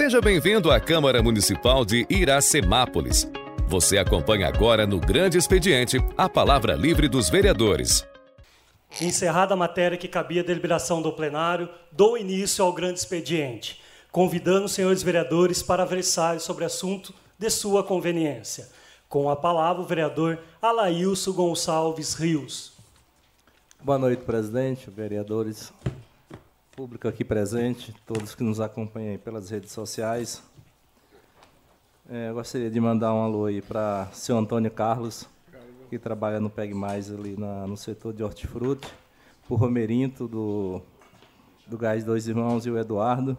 Seja bem-vindo à Câmara Municipal de Iracemápolis. Você acompanha agora no Grande Expediente a palavra livre dos vereadores. Encerrada a matéria que cabia a deliberação do plenário, dou início ao grande expediente, convidando os senhores vereadores para versarem sobre assunto de sua conveniência. Com a palavra, o vereador Alailson Gonçalves Rios. Boa noite, presidente, vereadores, público aqui presente, todos que nos acompanham pelas redes sociais. É, gostaria de mandar um alô aí para o senhor Antônio Carlos, que trabalha no PEG Mais ali na, no setor de hortifruti, o Romerinto do, do Gás Dois Irmãos e o Eduardo.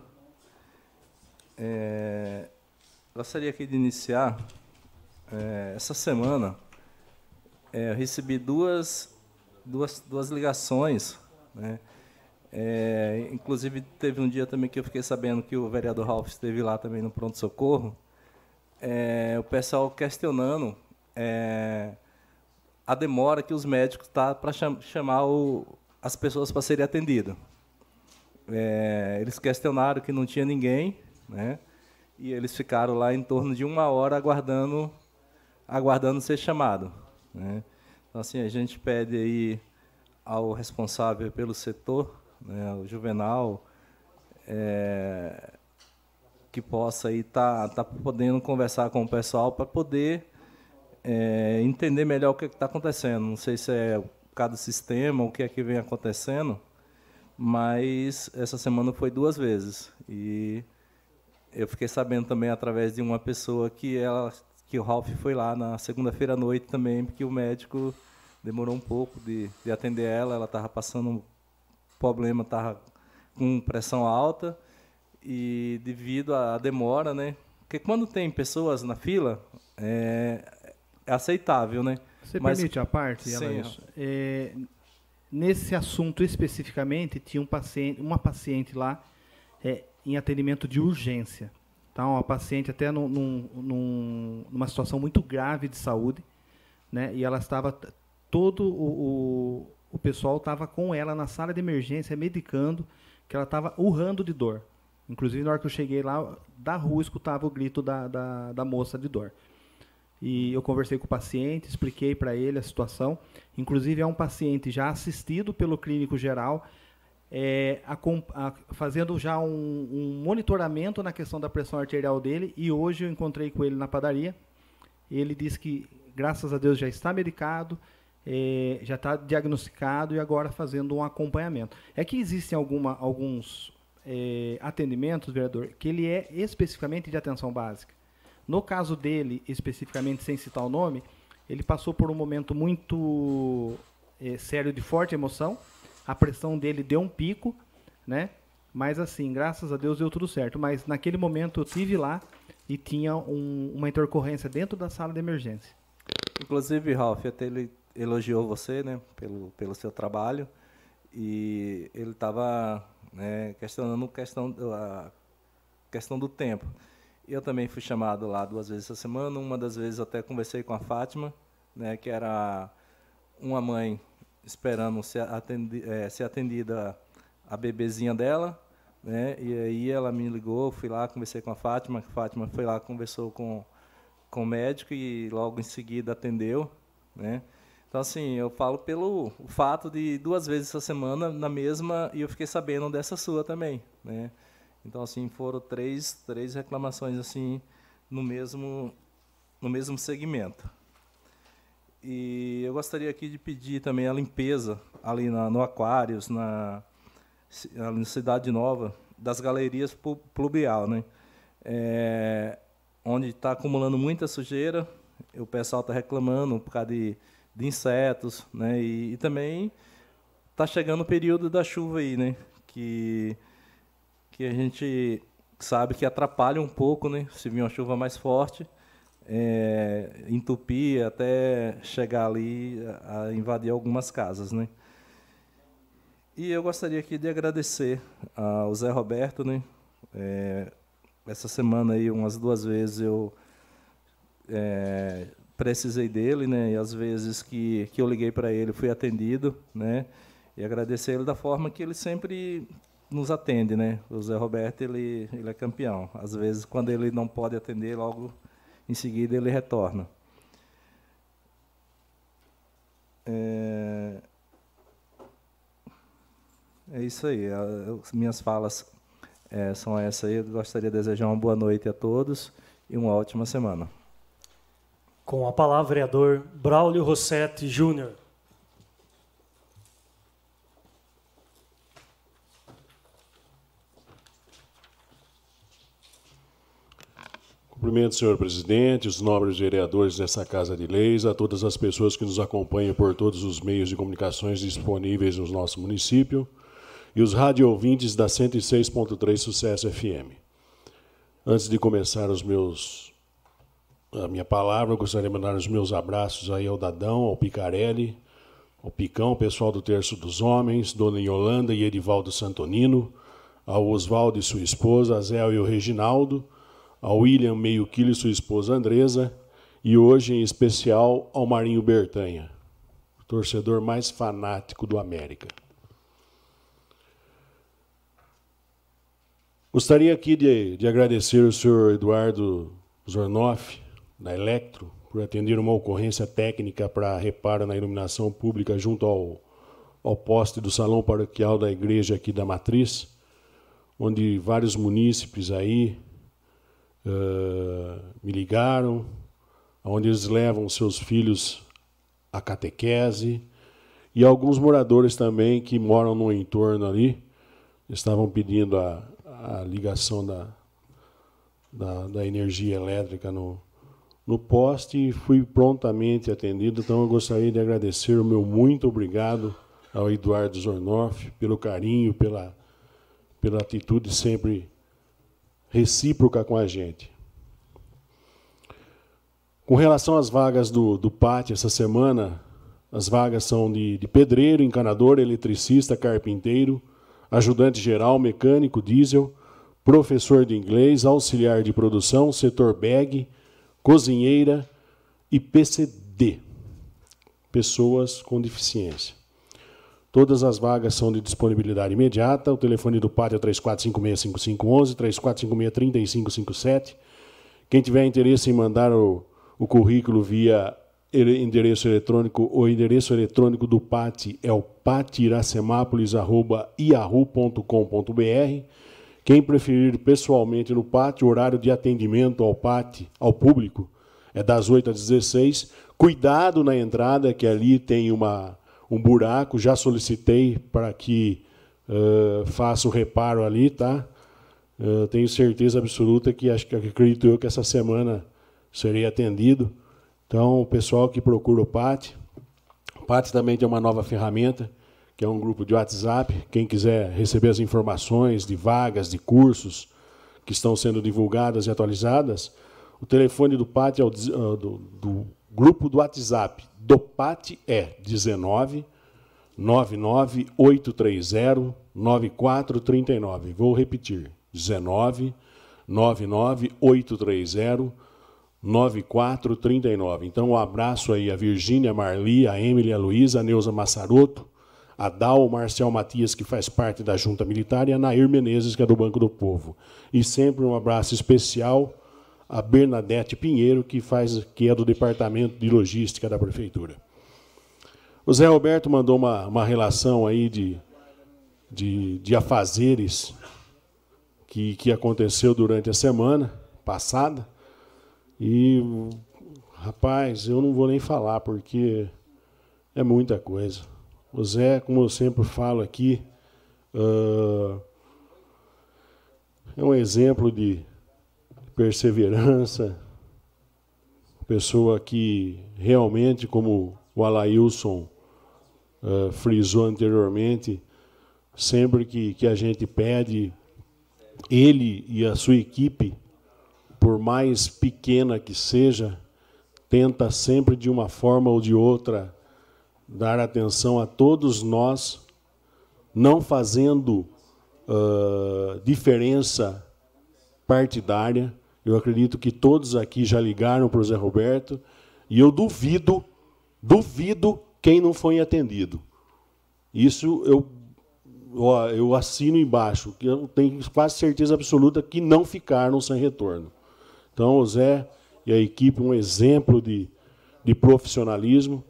É, gostaria aqui de iniciar é, essa semana. É, recebi duas, duas, duas ligações, né? É, inclusive teve um dia também que eu fiquei sabendo que o vereador Ralph esteve lá também no pronto socorro. É, o pessoal questionando é, a demora que os médicos tá para cham chamar o, as pessoas para serem atendidas. É, eles questionaram que não tinha ninguém, né? E eles ficaram lá em torno de uma hora aguardando, aguardando ser chamado. Né? Então assim a gente pede aí ao responsável pelo setor, né, o Juvenal, é, que possa aí estar tá, tá podendo conversar com o pessoal para poder é, entender melhor o que é está acontecendo. Não sei se é cada sistema, o que é que vem acontecendo, mas essa semana foi duas vezes e eu fiquei sabendo também através de uma pessoa que ela que o Ralph foi lá na segunda-feira à noite também, porque o médico demorou um pouco de, de atender ela, ela estava passando problema, estava com pressão alta e devido à demora, né? Porque quando tem pessoas na fila, é, é aceitável, né? Você Mas, permite a parte, sim, é, nesse assunto especificamente, tinha um paciente, uma paciente lá é, em atendimento de urgência. Tá? Uma paciente até num, num, numa situação muito grave de saúde, né? E ela estava todo o, o, o pessoal estava com ela na sala de emergência medicando, que ela estava urrando de dor. Inclusive na hora que eu cheguei lá da rua escutava o grito da, da, da moça de dor. E eu conversei com o paciente, expliquei para ele a situação. Inclusive, é um paciente já assistido pelo clínico geral, é, a, a, fazendo já um, um, monitoramento na questão da pressão arterial dele. E hoje eu encontrei com ele na padaria. Ele disse que, graças a Deus, já está medicado, é, já está diagnosticado e agora fazendo um acompanhamento. É que existem alguma, alguns é, atendimentos, vereador, que ele é especificamente de atenção básica. No caso dele, especificamente, sem citar o nome, ele passou por um momento muito é, sério de forte emoção. A pressão dele deu um pico, né? Mas assim, graças a Deus deu tudo certo. Mas naquele momento eu tive lá e tinha um, uma intercorrência dentro da sala de emergência. Inclusive, Ralf, até ele elogiou você, né, pelo, pelo seu trabalho e ele estava né, questionando questão, a questão do tempo. Eu também fui chamado lá duas vezes essa semana. Uma das vezes até conversei com a Fátima, né, que era uma mãe esperando ser, atendi, é, ser atendida a bebezinha dela. Né, e aí ela me ligou, fui lá, conversei com a Fátima. A Fátima foi lá, conversou com, com o médico e logo em seguida atendeu. Né. Então, assim, eu falo pelo fato de duas vezes essa semana na mesma, e eu fiquei sabendo dessa sua também, né? Então, assim, foram três, três reclamações assim no mesmo, no mesmo segmento. E eu gostaria aqui de pedir também a limpeza ali na, no Aquários, na, na Cidade Nova, das galerias pluvial, né? É, onde está acumulando muita sujeira, o pessoal está reclamando por causa de, de insetos, né? E, e também está chegando o período da chuva aí, né? Que que a gente sabe que atrapalha um pouco, né? Se vir uma chuva mais forte, é, entupir até chegar ali a, invadir algumas casas, né? E eu gostaria aqui de agradecer ao Zé Roberto, né? É, essa semana aí, umas duas vezes, eu é, precisei dele, né? E às vezes que, que eu liguei para ele, fui atendido, né? E agradecer ele da forma que ele sempre nos atende, né? O Zé Roberto ele, ele é campeão. Às vezes, quando ele não pode atender, logo em seguida ele retorna. É, é isso aí. As minhas falas é, são essas aí. Eu gostaria de desejar uma boa noite a todos e uma ótima semana. Com a palavra, vereador Braulio Rossetti Júnior. Cumprimento, senhor presidente, os nobres vereadores dessa Casa de Leis, a todas as pessoas que nos acompanham por todos os meios de comunicações disponíveis no nosso município e os rádio ouvintes da 106.3 Sucesso FM. Antes de começar os meus a minha palavra, eu gostaria de mandar os meus abraços aí ao Dadão, ao Picarelli, ao Picão, pessoal do Terço dos Homens, Dona Yolanda e Edivaldo Santonino, ao Oswaldo e sua esposa, a Zé e o Reginaldo, ao William Meio Quilo e sua esposa Andresa, e hoje, em especial, ao Marinho Bertanha, o torcedor mais fanático do América. Gostaria aqui de, de agradecer o senhor Eduardo Zornoff, da Electro, por atender uma ocorrência técnica para reparo na iluminação pública junto ao, ao poste do salão paroquial da igreja aqui da Matriz, onde vários munícipes aí, uh, me ligaram, onde eles levam seus filhos à catequese, e alguns moradores também que moram no entorno ali estavam pedindo a, a ligação da, da, da, energia elétrica no, no poste e fui prontamente atendido. Então eu gostaria de agradecer o meu muito obrigado ao Eduardo Zornoff pelo carinho, pela, pela atitude sempre recíproca com a gente. Com relação às vagas do, do PAT essa semana, as vagas são de, de pedreiro, encanador, eletricista, carpinteiro, ajudante geral, mecânico, diesel, professor de inglês, auxiliar de produção, setor bag, cozinheira e PCD, pessoas com deficiência. Todas as vagas são de disponibilidade imediata. O telefone do pátio é 3456-5511, 3456-3557. Quem tiver interesse em mandar o, o currículo via endereço eletrônico, o endereço eletrônico do PAT é o patiracemápolis.yahoo.com.br. Quem preferir pessoalmente no PAT, o horário de atendimento ao PAT, ao público, é das 8 às 16. Cuidado na entrada, que ali tem uma um buraco, já solicitei para que uh, faça o reparo ali, tá? Uh, tenho certeza absoluta que acho que acredito eu que essa semana serei atendido. Então, o pessoal que procura o PAT, o PAT também tem uma nova ferramenta, que é um grupo de WhatsApp. Quem quiser receber as informações de vagas, de cursos que estão sendo divulgadas e atualizadas, o telefone do PAT é o do, do grupo do WhatsApp do PAT é 19 99830 9439. Vou repetir. 19 99830 9439. Então, um abraço aí a Virgínia, a Marli, a Emily, a Luísa, a Neuza Massaroto, a Dal, Marcel Matias, que faz parte da Junta Militar, e a Nair Menezes, que é do Banco do Povo. E sempre um abraço especial a Bernadette Pinheiro, que, faz, que é do Departamento de Logística da Prefeitura. O Zé Roberto mandou uma, uma relação aí de, de, de afazeres que, que aconteceu durante a semana passada. E, rapaz, eu não vou nem falar, porque é muita coisa. O Zé, como eu sempre falo aqui, uh, é um exemplo de, perseverança, pessoa que realmente, como o Alailson uh, frisou anteriormente, sempre que, que a gente pede, ele e a sua equipe, por mais pequena que seja, tenta sempre de uma forma ou de outra dar atenção a todos nós, não fazendo uh, diferença partidária, eu acredito que todos aqui já ligaram para o Zé Roberto e eu duvido, duvido quem não foi atendido. Isso eu ó, eu assino embaixo, que eu tenho quase certeza absoluta que não ficaram sem retorno. Então, o Zé e a equipe, um exemplo de, de profissionalismo.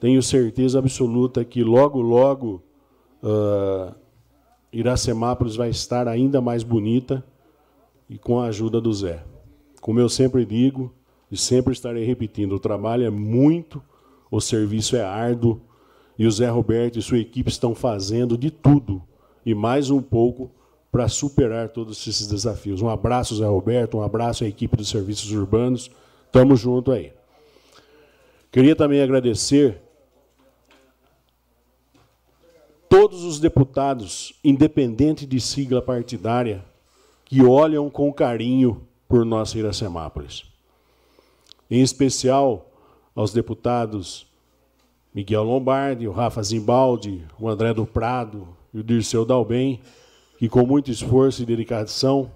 Tenho certeza absoluta que logo, logo, uh, Iracemápolis vai estar ainda mais bonita e com a ajuda do Zé. Como eu sempre digo, e sempre estarei repetindo, o trabalho é muito, o serviço é árduo, e o Zé Roberto e sua equipe estão fazendo de tudo e mais um pouco para superar todos esses desafios. Um abraço, Zé Roberto, um abraço à equipe dos serviços urbanos. Tamo junto aí. Queria também agradecer todos os deputados, independente de sigla partidária, que olham com carinho por nossa Iracemápolis. Em especial aos deputados Miguel Lombardi, o Rafa Zimbaldi, o André do Prado e o Dirceu Dalben, que com muito esforço e dedicação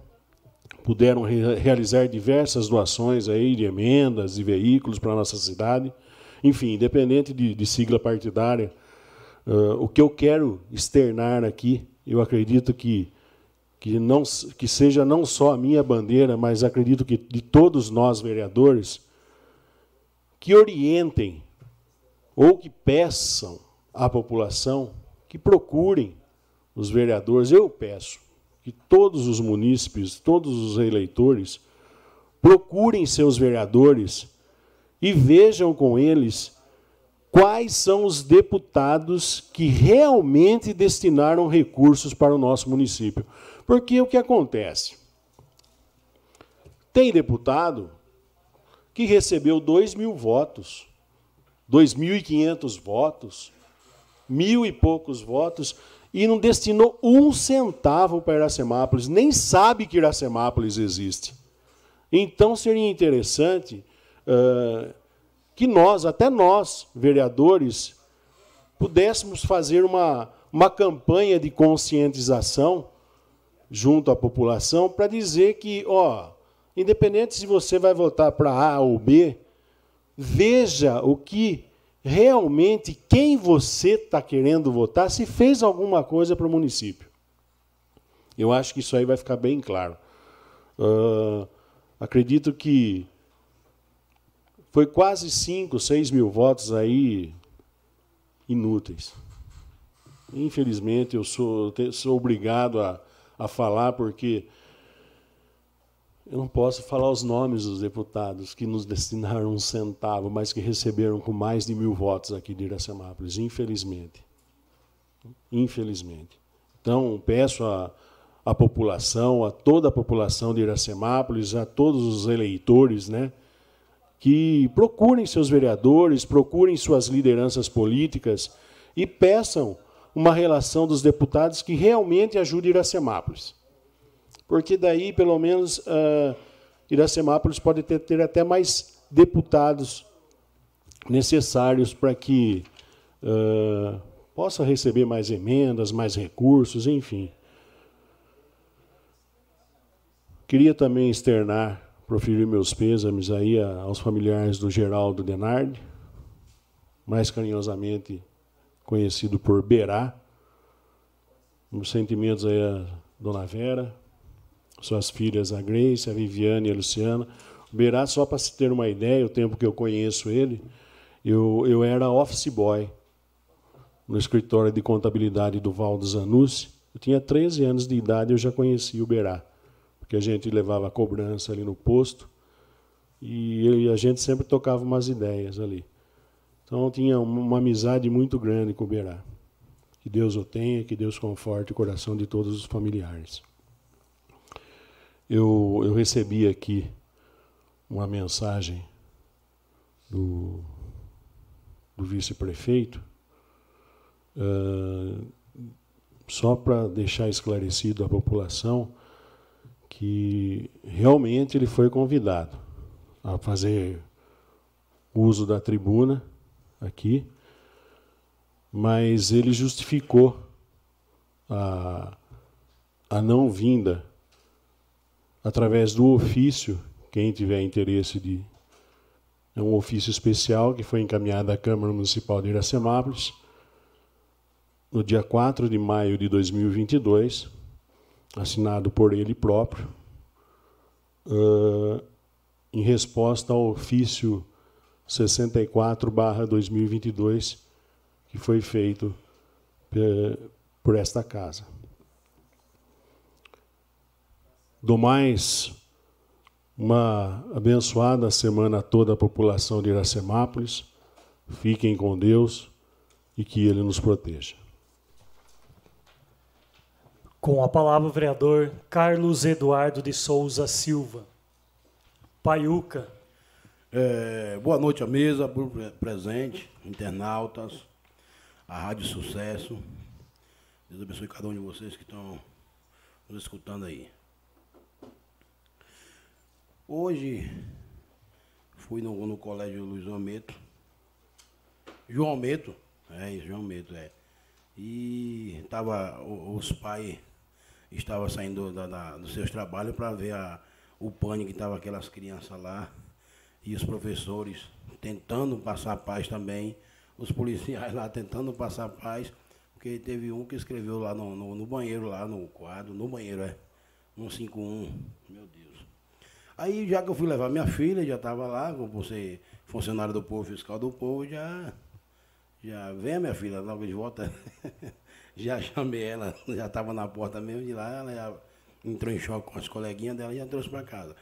puderam re realizar diversas doações aí de emendas e veículos para a nossa cidade. Enfim, independente de, de sigla partidária, uh, o que eu quero externar aqui, eu acredito que, que, não, que seja não só a minha bandeira, mas acredito que de todos nós vereadores, que orientem ou que peçam à população que procurem os vereadores. Eu peço que todos os munícipes, todos os eleitores, procurem seus vereadores e vejam com eles quais são os deputados que realmente destinaram recursos para o nosso município. Porque o que acontece? Tem deputado que recebeu 2 mil votos 2.500 votos, mil e poucos votos, e não destinou um centavo para Iracemápolis, nem sabe que Iracemápolis existe. Então seria interessante uh, que nós, até nós, vereadores, pudéssemos fazer uma, uma campanha de conscientização junto à população para dizer que, ó, independente se você vai votar para A ou B, veja o que realmente quem você está querendo votar, se fez alguma coisa para o município. Eu acho que isso aí vai ficar bem claro. Uh, acredito que foi quase 5, 6 mil votos aí inúteis. Infelizmente, eu sou, sou obrigado a, a falar, porque eu não posso falar os nomes dos deputados que nos destinaram um centavo, mas que receberam com mais de mil votos aqui de Iracemápolis, infelizmente. Infelizmente. Então, peço à, à população, a toda a população de Iracemápolis, a todos os eleitores, né, que procurem seus vereadores, procurem suas lideranças políticas e peçam uma relação dos deputados que realmente ajude Iracemápolis porque daí, pelo menos, uh, Iracemápolis pode ter, ter até mais deputados necessários para que uh, possa receber mais emendas, mais recursos, enfim. Queria também externar, proferir meus pêsames aí aos familiares do Geraldo Denardi, mais carinhosamente conhecido por Berá. Meus sentimentos aí a Dona Vera, suas filhas, a Grace, a Viviane e a Luciana. O Berá, só para se ter uma ideia, o tempo que eu conheço ele, eu, eu era office boy no escritório de contabilidade do Valdo Zanussi. Eu tinha 13 anos de idade e eu já conhecia o Berá, porque a gente levava a cobrança ali no posto e a gente sempre tocava umas ideias ali. Então tinha uma amizade muito grande com o Berá. Que Deus o tenha, que Deus conforte o coração de todos os familiares eu, eu recebi aqui uma mensagem do, do vice-prefeito, uh, só para deixar esclarecido à população que realmente ele foi convidado a fazer uso da tribuna aqui, mas ele justificou a, a não vinda através do ofício, quem tiver interesse de. É um ofício especial que foi encaminhado à Câmara Municipal de Iracemápolis, no dia 4 de maio de 2022, assinado por ele próprio, uh, em resposta ao ofício 64/2022 que foi feito por esta casa. Do mais, uma abençoada semana a toda a população de Iracemápolis. Fiquem com Deus e que Ele nos proteja. Com a palavra, o vereador Carlos Eduardo de Souza Silva. Paiuca. É, boa noite à mesa, presente, internautas, a Rádio Sucesso. Deus abençoe cada um de vocês que estão nos escutando aí. Hoje fui no, no colégio Luiz Almeto. João Almeto, é isso, João Almeto, é. E tava, os pais estavam saindo da, da, dos seus trabalhos para ver a, o pânico que estavam aquelas crianças lá. E os professores tentando passar paz também. Os policiais lá tentando passar paz. Porque teve um que escreveu lá no, no, no banheiro, lá no quadro, no banheiro, é. 151. Meu Deus. Aí, já que eu fui levar minha filha, já estava lá, por ser funcionário do povo, fiscal do povo, já. Já vem minha filha, logo de volta. já chamei ela, já estava na porta mesmo de lá, ela já entrou em choque com as coleguinhas dela e já trouxe para casa.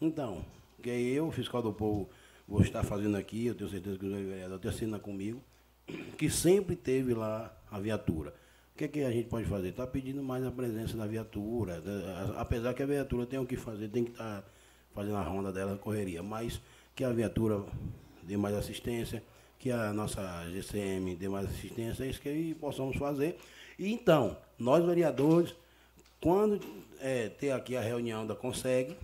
Então, que eu, fiscal do povo, vou estar fazendo aqui, eu tenho certeza que o vereador te assina comigo, que sempre teve lá a viatura. O que, é que a gente pode fazer? Está pedindo mais a presença da viatura. Apesar que a viatura tem o que fazer, tem que estar. Tá fazendo a ronda dela, correria. Mas que a viatura dê mais assistência, que a nossa GCM dê mais assistência, é isso que possamos fazer. E então, nós vereadores, quando é, ter aqui a reunião da Consegue,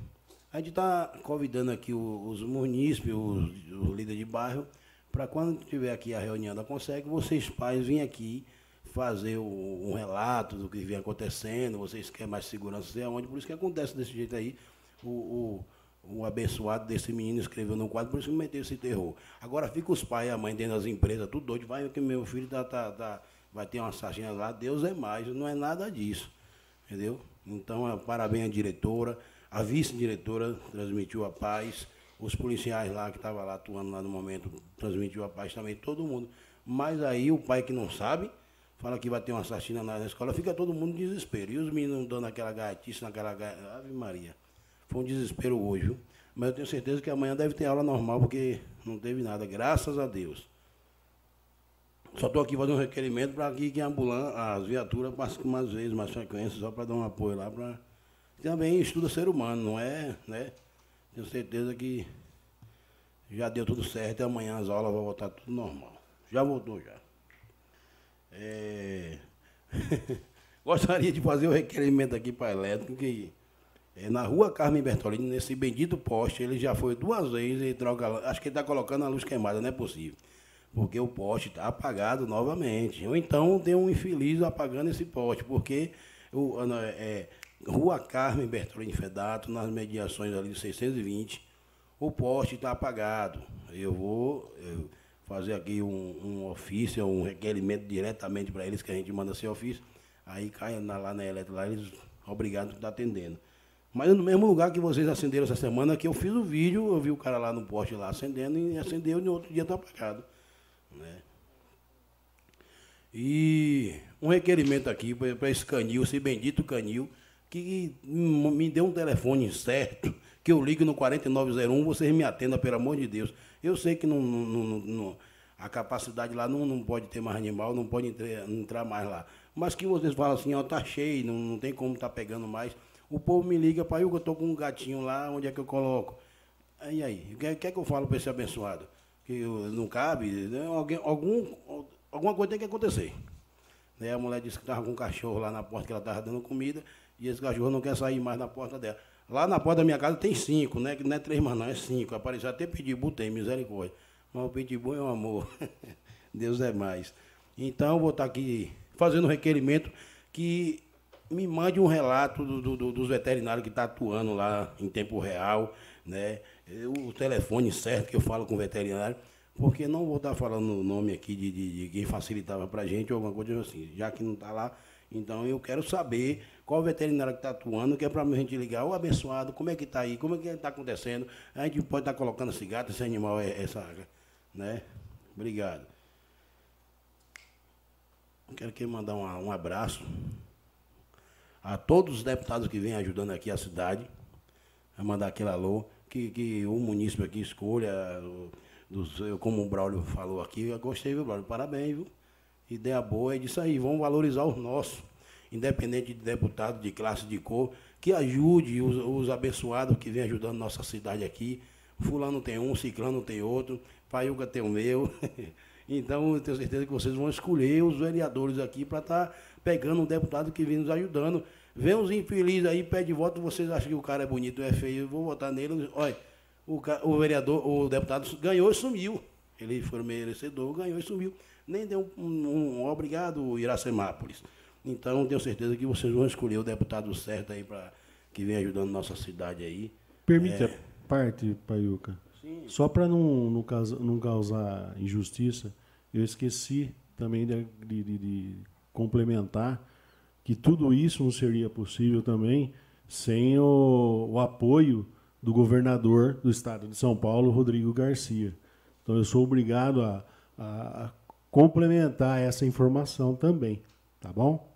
a gente está convidando aqui os, munícipes, os, os líderes de bairro, para quando tiver aqui a reunião da Consegue, vocês pais virem aqui fazer o, um relato do que vem acontecendo, vocês querem mais segurança, sei aonde, por isso que acontece desse jeito aí. O, o, o abençoado desse menino escreveu no quadro, por isso que meteu esse terror. Agora fica os pais e a mãe dentro das empresas, tudo doido, vai que meu filho tá, tá, tá, vai ter uma sardinha lá, Deus é mais, não é nada disso. Entendeu? Então, é, parabéns à diretora, a vice-diretora transmitiu a paz, os policiais lá que estavam lá atuando lá no momento transmitiu a paz também, todo mundo. Mas aí o pai que não sabe, fala que vai ter uma assassina na escola, fica todo mundo em desespero. E os meninos dando aquela gaiatice, naquela Ave Maria. Foi um desespero hoje, viu? Mas eu tenho certeza que amanhã deve ter aula normal, porque não teve nada, graças a Deus. Só estou aqui fazendo um requerimento para que, a ambulância, as viaturas passem mais vezes, mais frequência, só para dar um apoio lá. Pra... Também estuda ser humano, não é? Né? Tenho certeza que já deu tudo certo e amanhã as aulas vão voltar tudo normal. Já voltou já. É... Gostaria de fazer o um requerimento aqui para a elétrica que é, na rua Carmen Bertolini, nesse bendito poste, ele já foi duas vezes e troca. Acho que ele está colocando a luz queimada, não é possível. Porque o poste está apagado novamente. Ou então tem um infeliz apagando esse poste, porque o, é, Rua Carmen Bertolini Fedato, nas mediações ali de 620, o poste está apagado. Eu vou eu fazer aqui um, um, ofício, um requerimento diretamente para eles, que a gente manda esse ofício. Aí cai na, lá na elétrica, lá eles obrigados a estar atendendo. Mas no mesmo lugar que vocês acenderam essa semana, que eu fiz o vídeo, eu vi o cara lá no poste lá acendendo e acendeu e no outro dia está apagado. Né? E um requerimento aqui para esse canil, esse bendito canil, que me dê um telefone certo, que eu ligue no 4901, vocês me atendam, pelo amor de Deus. Eu sei que não, não, não, a capacidade lá não, pode ter mais animal, não pode entrar, entrar mais lá. Mas que vocês falam assim, ó, tá cheio, não, não tem como tá pegando mais. O povo me liga, pai, eu estou com um gatinho lá, onde é que eu coloco? E aí, o que, é, que, é que eu falo para esse abençoado? Que não cabe? Né? Alguém, algum, alguma coisa tem que acontecer. Né? A mulher disse que estava com um cachorro lá na porta, que ela estava dando comida, e esse cachorro não quer sair mais na porta dela. Lá na porta da minha casa tem cinco, né? Não é três mais não, é cinco. Apareceu até pitbull, tem misericórdia. Mas o pitbull é um amor. Deus é mais. Então, eu vou estar aqui fazendo um requerimento que me mande um relato do, do, dos veterinários que estão tá atuando lá em tempo real, né? O telefone certo que eu falo com o veterinário, porque não vou estar falando o nome aqui de, de, de quem facilitava para a gente ou alguma coisa assim, já que não está lá. Então eu quero saber qual veterinário que está atuando, que é para a gente ligar, o abençoado, como é que está aí, como é que está acontecendo. A gente pode estar tá colocando esse gato, esse animal, é, essa. Né? Obrigado. Quero que mandar um, um abraço a todos os deputados que vêm ajudando aqui a cidade, a mandar aquele alô, que, que o município aqui escolha, do, como o Braulio falou aqui, eu gostei, viu, Braulio? Parabéns, viu? Ideia boa é disso aí, vamos valorizar os nossos, independente de deputado, de classe, de cor, que ajude os, os abençoados que vêm ajudando nossa cidade aqui. Fulano tem um, Ciclano tem outro, Paiuca tem o meu. então, eu tenho certeza que vocês vão escolher os vereadores aqui para estar tá pegando um deputado que vem nos ajudando. Vem uns infelizes aí, pede voto, vocês acham que o cara é bonito é feio, eu vou votar nele. Olha, o, o vereador, o deputado ganhou e sumiu. Ele foi merecedor, ganhou e sumiu. Nem deu um, um, um obrigado, Iracemápolis. Então, tenho certeza que vocês vão escolher o deputado certo aí para que vem ajudando nossa cidade aí. Permita é... parte, Paiuca. Sim. Só para não, não, não, causar injustiça, eu esqueci também de, de, de complementar que tudo isso não seria possível também sem o, o, apoio do governador do estado de São Paulo, Rodrigo Garcia. Então eu sou obrigado a, a, complementar essa informação também, tá bom?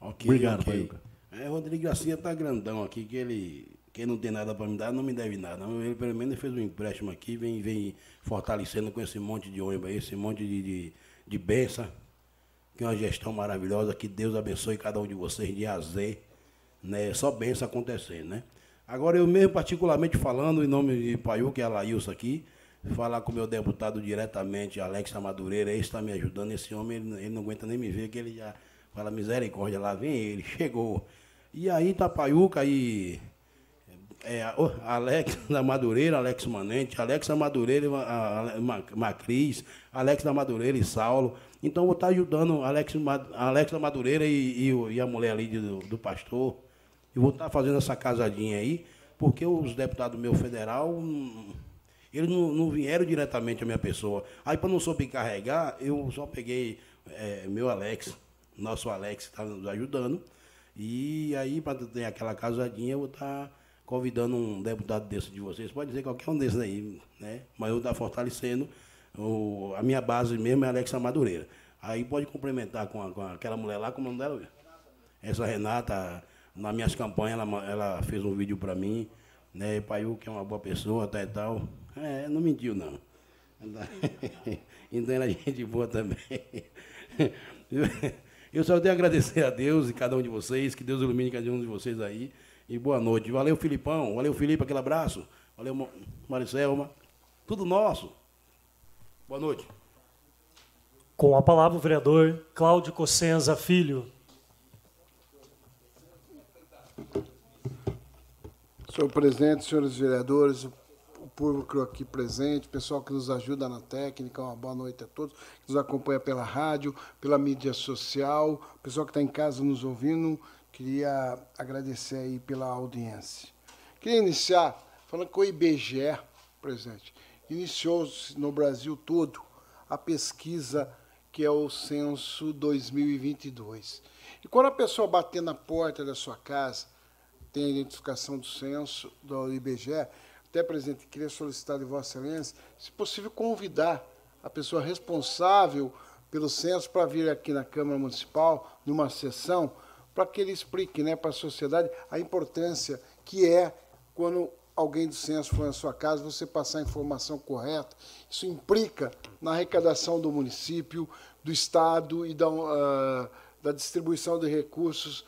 Okay, obrigado, okay. Paiuca. É, Rodrigo Garcia tá grandão aqui, que ele quem não tem nada para me dar não me deve nada. Ele pelo menos fez um empréstimo aqui, vem, vem fortalecendo com esse monte de ônibus aí, esse monte de, de, de benção que é uma gestão maravilhosa, que Deus abençoe cada um de vocês de A Z, né? Só benção acontecendo, né? Agora, eu mesmo, particularmente falando, em nome de Paiu, que é a Laílson aqui, falar com o meu deputado diretamente, Alex Madureira, ele está me ajudando, esse homem, ele, ele, não aguenta nem me ver, que ele já fala misericórdia, lá vem ele, chegou. E aí, Tapaiuca aí é, Alex da Madureira, Alex Manente, Alex da Madureira, Macris, Alex da Madureira e Saulo. Então vou estar ajudando Alex, Alex da Madureira e, e, e a mulher ali do, do pastor. E vou estar fazendo essa casadinha aí, porque os deputados meu federal, hum, eles não, não vieram diretamente à minha pessoa. Aí para não sobrecarregar, eu só peguei é, meu Alex, nosso Alex está nos ajudando. E aí, para ter aquela casadinha, eu vou estar convidando um deputado desse de vocês, pode dizer qualquer um desses aí, né? Mas eu estou fortalecendo. O, a minha base mesmo é Alexa Madureira. Aí pode complementar com, a, com aquela mulher lá, como é o nome dela? Essa Renata, nas minhas campanhas, ela, ela fez um vídeo para mim, né? Paiu, que é uma boa pessoa, até e tal. É, não mentiu, não. Então ela é gente boa também. Eu só tenho a agradecer a Deus e cada um de vocês, que Deus ilumine cada um de vocês aí e boa noite. Valeu, Filipão. Valeu, Felipe, aquele abraço. Valeu, Maricelma. Tudo nosso. Boa noite. Com a palavra o vereador Cláudio Cossenza Filho. Senhor presidente, senhores vereadores, o público aqui presente, o pessoal que nos ajuda na técnica, uma boa noite a todos, que nos acompanha pela rádio, pela mídia social, o pessoal que está em casa nos ouvindo, Queria agradecer aí pela audiência. Queria iniciar falando que o IBGE, presidente, iniciou no Brasil todo a pesquisa que é o censo 2022. E quando a pessoa bater na porta da sua casa, tem a identificação do censo do IBGE, até, presidente, queria solicitar de Vossa Excelência, se possível, convidar a pessoa responsável pelo censo para vir aqui na Câmara Municipal, numa sessão, para que ele explique né, para a sociedade a importância que é quando alguém do censo for na sua casa, você passar a informação correta. Isso implica na arrecadação do município, do Estado e da, uh, da distribuição de recursos,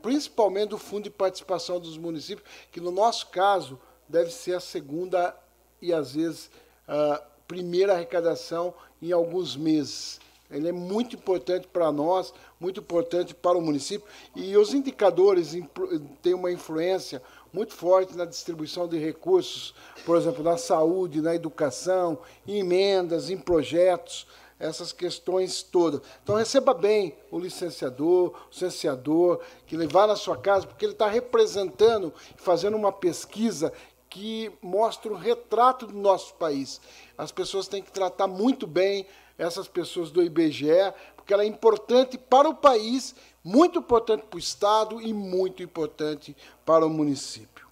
principalmente do Fundo de Participação dos Municípios, que no nosso caso deve ser a segunda e às vezes a primeira arrecadação em alguns meses. Ele é muito importante para nós, muito importante para o município, e os indicadores têm uma influência muito forte na distribuição de recursos, por exemplo, na saúde, na educação, em emendas, em projetos, essas questões todas. Então, receba bem o licenciador, o licenciador, que vá na sua casa, porque ele está representando, fazendo uma pesquisa que mostra um retrato do nosso país. As pessoas têm que tratar muito bem essas pessoas do IBGE, porque ela é importante para o país, muito importante para o Estado e muito importante para o município.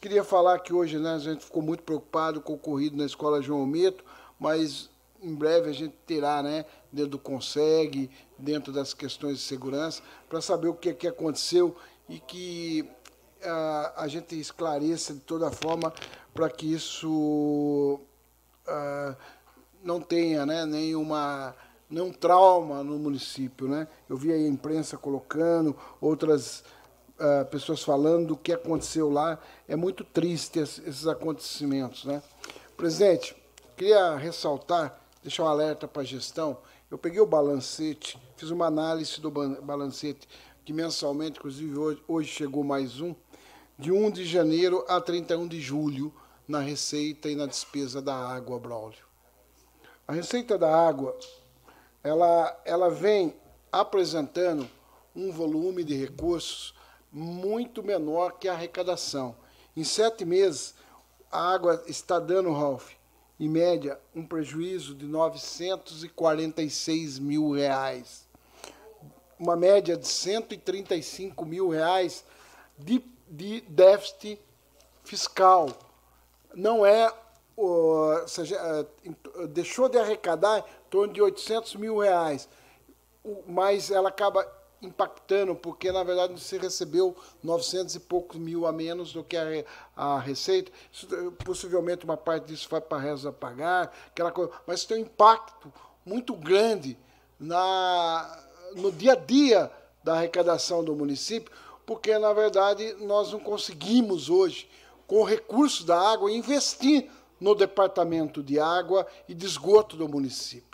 Queria falar que hoje né, a gente ficou muito preocupado com o ocorrido na Escola João Almeto, mas em breve a gente terá, né, dentro do CONSEG, dentro das questões de segurança, para saber o que, é que aconteceu e que uh, a gente esclareça de toda forma para que isso uh, não tenha né, nenhuma nenhum trauma no município. Né? Eu vi a imprensa colocando, outras uh, pessoas falando do que aconteceu lá. É muito triste esses acontecimentos. Né? Presidente, queria ressaltar deixar um alerta para a gestão. Eu peguei o balancete, fiz uma análise do balancete, que mensalmente, inclusive hoje, hoje chegou mais um, de 1 de janeiro a 31 de julho, na receita e na despesa da água, Braulio. A receita da água, ela, ela vem apresentando um volume de recursos muito menor que a arrecadação. Em sete meses, a água está dando, Ralph, em média, um prejuízo de 946 mil reais. Uma média de 135 mil reais de, de déficit fiscal. Não é, uh, seja, uh, deixou de arrecadar torno de 800 mil reais, mas ela acaba impactando, porque na verdade se recebeu 900 e poucos mil a menos do que a, a receita. Isso, possivelmente uma parte disso vai para a reza pagar, aquela coisa, mas tem um impacto muito grande na, no dia a dia da arrecadação do município, porque na verdade nós não conseguimos hoje, com o recurso da água, investir no departamento de água e de esgoto do município.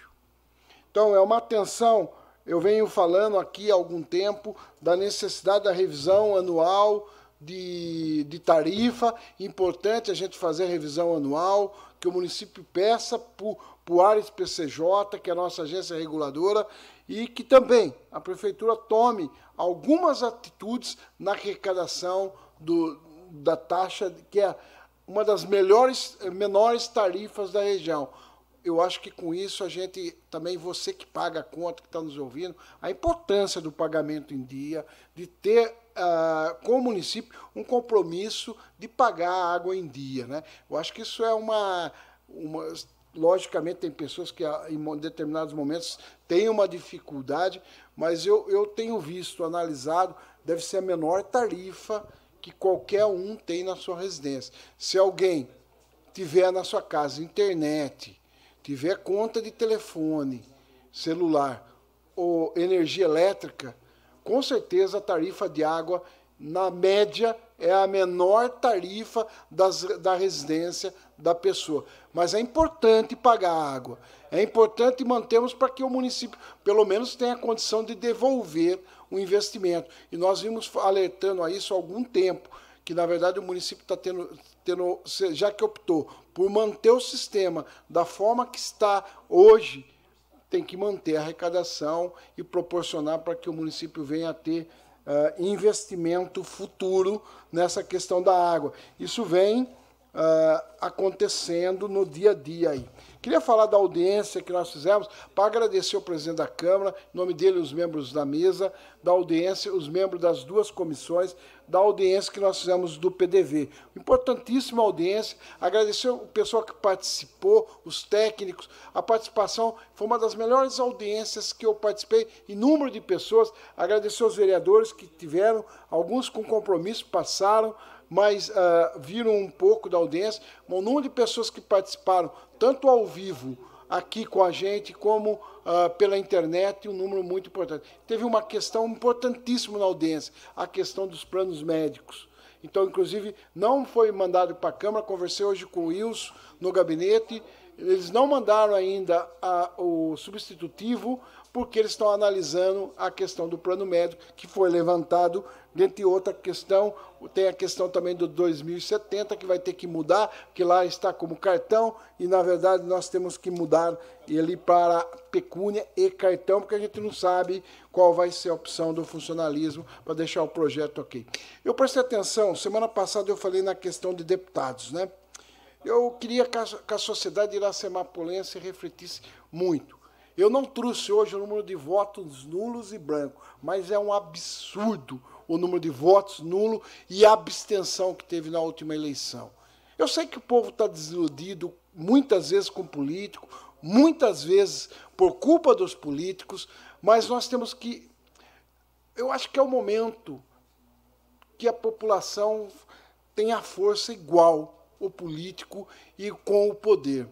Então é uma atenção eu venho falando aqui há algum tempo da necessidade da revisão anual de, de tarifa. Importante a gente fazer a revisão anual, que o município peça para o Ares PCJ, que é a nossa agência reguladora, e que também a prefeitura tome algumas atitudes na arrecadação do, da taxa, que é uma das melhores, menores tarifas da região eu acho que com isso a gente, também você que paga a conta, que está nos ouvindo, a importância do pagamento em dia, de ter uh, com o município um compromisso de pagar a água em dia. Né? Eu acho que isso é uma, uma. Logicamente, tem pessoas que em determinados momentos têm uma dificuldade, mas eu, eu tenho visto, analisado, deve ser a menor tarifa que qualquer um tem na sua residência. Se alguém tiver na sua casa internet, tiver conta de telefone, celular ou energia elétrica, com certeza a tarifa de água, na média, é a menor tarifa das, da residência da pessoa. Mas é importante pagar a água. É importante mantermos para que o município, pelo menos, tenha condição de devolver o investimento. E nós vimos alertando a isso há algum tempo, que na verdade o município está tendo, tendo, já que optou por manter o sistema da forma que está hoje, tem que manter a arrecadação e proporcionar para que o município venha a ter uh, investimento futuro nessa questão da água. Isso vem uh, acontecendo no dia a dia aí. Queria falar da audiência que nós fizemos para agradecer ao presidente da Câmara, em nome dele, os membros da mesa, da audiência, os membros das duas comissões, da audiência que nós fizemos do PDV. Importantíssima audiência, agradecer o pessoal que participou, os técnicos, a participação foi uma das melhores audiências que eu participei, em número de pessoas, agradecer aos vereadores que tiveram, alguns com compromisso passaram, mas uh, viram um pouco da audiência, o número de pessoas que participaram, tanto ao vivo aqui com a gente, como uh, pela internet, um número muito importante. Teve uma questão importantíssima na audiência, a questão dos planos médicos. Então, inclusive, não foi mandado para a Câmara, conversei hoje com o Wilson no gabinete, eles não mandaram ainda a, o substitutivo, porque eles estão analisando a questão do plano médico, que foi levantado, dentre outra questão, tem a questão também do 2070, que vai ter que mudar, que lá está como cartão, e na verdade nós temos que mudar ele para pecúnia e cartão, porque a gente não sabe qual vai ser a opção do funcionalismo para deixar o projeto ok. Eu prestei atenção, semana passada eu falei na questão de deputados, né? Eu queria que a, que a sociedade iracemapolense refletisse muito. Eu não trouxe hoje o número de votos nulos e brancos, mas é um absurdo o número de votos nulo e a abstenção que teve na última eleição. Eu sei que o povo está desiludido, muitas vezes com político, muitas vezes por culpa dos políticos, mas nós temos que. Eu acho que é o momento que a população tenha força igual o político e com o poder.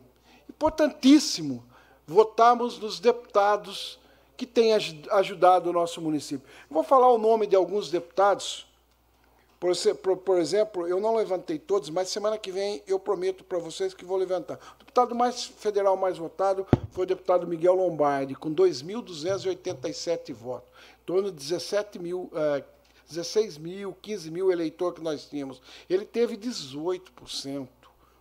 Importantíssimo votarmos nos deputados que têm ajudado o nosso município. vou falar o nome de alguns deputados. Por, por, exemplo, eu não levantei todos, mas semana que vem eu prometo para vocês que vou levantar. O deputado mais federal mais votado foi o deputado Miguel Lombardi, com 2.287 votos. Em torno de 17 mil, uh, 16 mil, 15 mil eleitores que nós tínhamos. Ele teve 18%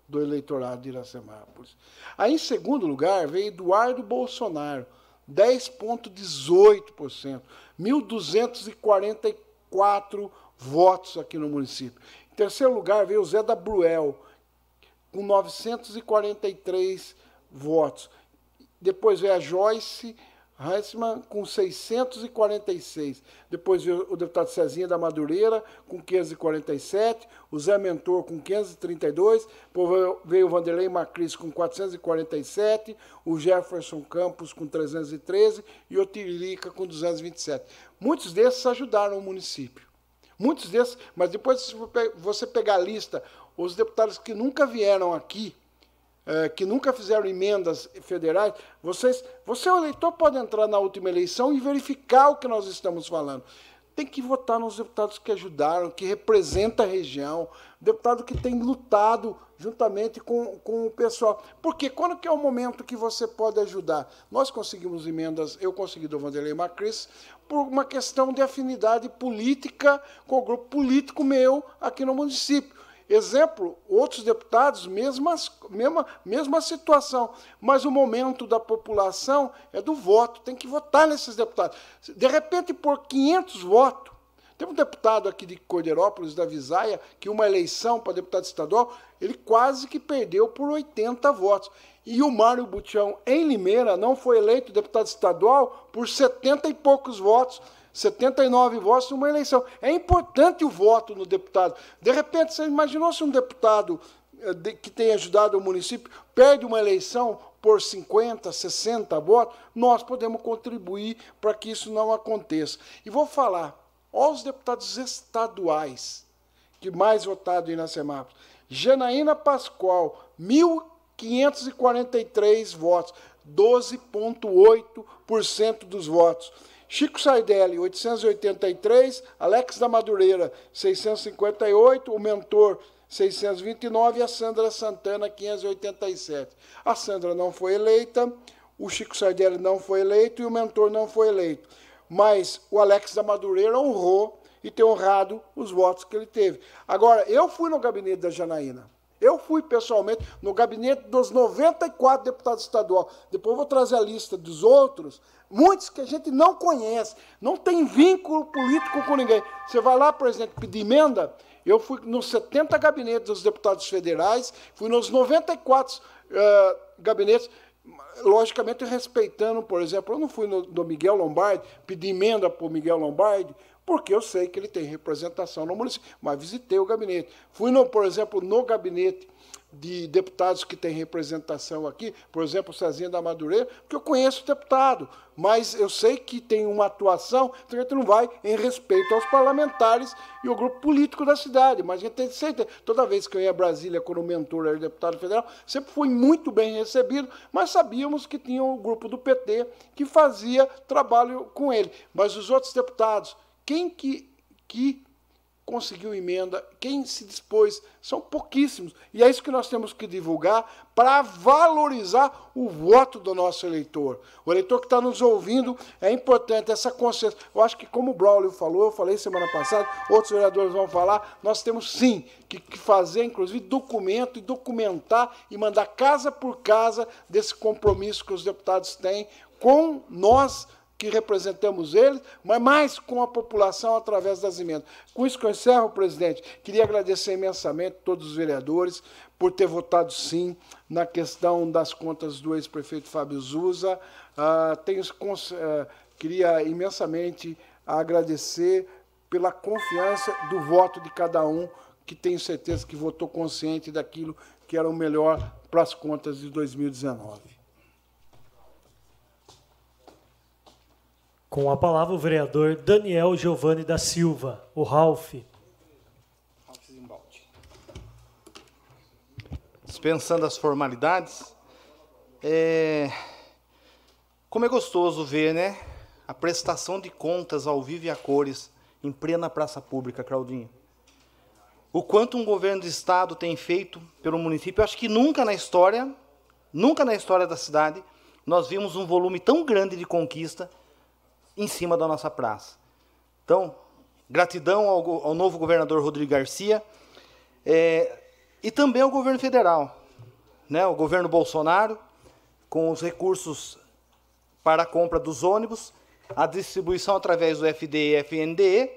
do eleitorado de Iracemápolis. Aí, em segundo lugar, veio Eduardo Bolsonaro, 10,18%, 1.244 votos aqui no município. Em terceiro lugar, veio Zé da Bruel, com 943 votos. Depois veio a Joyce Heisman com 646. Depois veio o deputado Cezinha da Madureira com 547. O Zé Mentor com 532. Depois veio o Vanderlei Macris com 447. O Jefferson Campos com 313. E o Tiririca com 227. Muitos desses ajudaram o município. Muitos desses, mas depois, se você pegar a lista, os deputados que nunca vieram aqui é, que nunca fizeram emendas federais, vocês, você, o eleitor, pode entrar na última eleição e verificar o que nós estamos falando. Tem que votar nos deputados que ajudaram, que representam a região, deputado que tem lutado juntamente com, com o pessoal. Porque quando que é o momento que você pode ajudar? Nós conseguimos emendas, eu consegui do Vanderlei Macris, por uma questão de afinidade política com o grupo político meu aqui no município. Exemplo, outros deputados, mesma, mesma, mesma situação, mas o momento da população é do voto, tem que votar nesses deputados. De repente, por 500 votos, tem um deputado aqui de Cordeirópolis, da Visaia, que uma eleição para deputado estadual, ele quase que perdeu por 80 votos. E o Mário Butião, em Limeira, não foi eleito deputado estadual por 70 e poucos votos. 79 votos numa eleição. É importante o voto no deputado. De repente, você imaginou se um deputado eh, que tem ajudado o município perde uma eleição por 50, 60 votos? Nós podemos contribuir para que isso não aconteça. E vou falar, olha os deputados estaduais que mais votaram em Inacemápolis. Janaína Pascoal, 1.543 votos, 12,8% dos votos. Chico Sardelli, 883, Alex da Madureira, 658, o mentor, 629 e a Sandra Santana, 587. A Sandra não foi eleita, o Chico Sardelli não foi eleito e o mentor não foi eleito. Mas o Alex da Madureira honrou e tem honrado os votos que ele teve. Agora, eu fui no gabinete da Janaína. Eu fui pessoalmente no gabinete dos 94 deputados estaduais. Depois vou trazer a lista dos outros, muitos que a gente não conhece, não tem vínculo político com ninguém. Você vai lá, por exemplo, pedir emenda. Eu fui nos 70 gabinetes dos deputados federais, fui nos 94 uh, gabinetes, logicamente respeitando, por exemplo, eu não fui no do Miguel Lombardi, pedir emenda para o Miguel Lombardi, porque eu sei que ele tem representação no município, mas visitei o gabinete. Fui, no, por exemplo, no gabinete de deputados que têm representação aqui, por exemplo, o Cezinha da Madureira, porque eu conheço o deputado, mas eu sei que tem uma atuação, então a gente não vai em respeito aos parlamentares e ao grupo político da cidade, mas a gente tem certeza. Toda vez que eu ia a Brasília quando o mentor era deputado federal, sempre fui muito bem recebido, mas sabíamos que tinha o um grupo do PT que fazia trabalho com ele. Mas os outros deputados, quem que, que conseguiu emenda, quem se dispôs, são pouquíssimos. E é isso que nós temos que divulgar para valorizar o voto do nosso eleitor. O eleitor que está nos ouvindo, é importante essa consciência. Eu acho que, como o Braulio falou, eu falei semana passada, outros vereadores vão falar, nós temos sim que, que fazer, inclusive, documento e documentar e mandar casa por casa desse compromisso que os deputados têm com nós que representamos eles, mas mais com a população através das emendas. Com isso que eu encerro, presidente, queria agradecer imensamente todos os vereadores por ter votado sim na questão das contas do ex-prefeito Fábio Zuza. Uh, tenho, uh, queria imensamente agradecer pela confiança do voto de cada um, que tenho certeza que votou consciente daquilo que era o melhor para as contas de 2019. Com a palavra o vereador Daniel Giovanni da Silva, o Ralph. Dispensando as formalidades, é... como é gostoso ver, né? A prestação de contas ao vivo e a cores em plena praça pública, Claudinho. O quanto um governo de estado tem feito pelo município, eu acho que nunca na história, nunca na história da cidade, nós vimos um volume tão grande de conquista em cima da nossa praça. Então, gratidão ao, ao novo governador Rodrigo Garcia é, e também ao governo federal, né, o governo Bolsonaro, com os recursos para a compra dos ônibus, a distribuição através do FDE e FNDE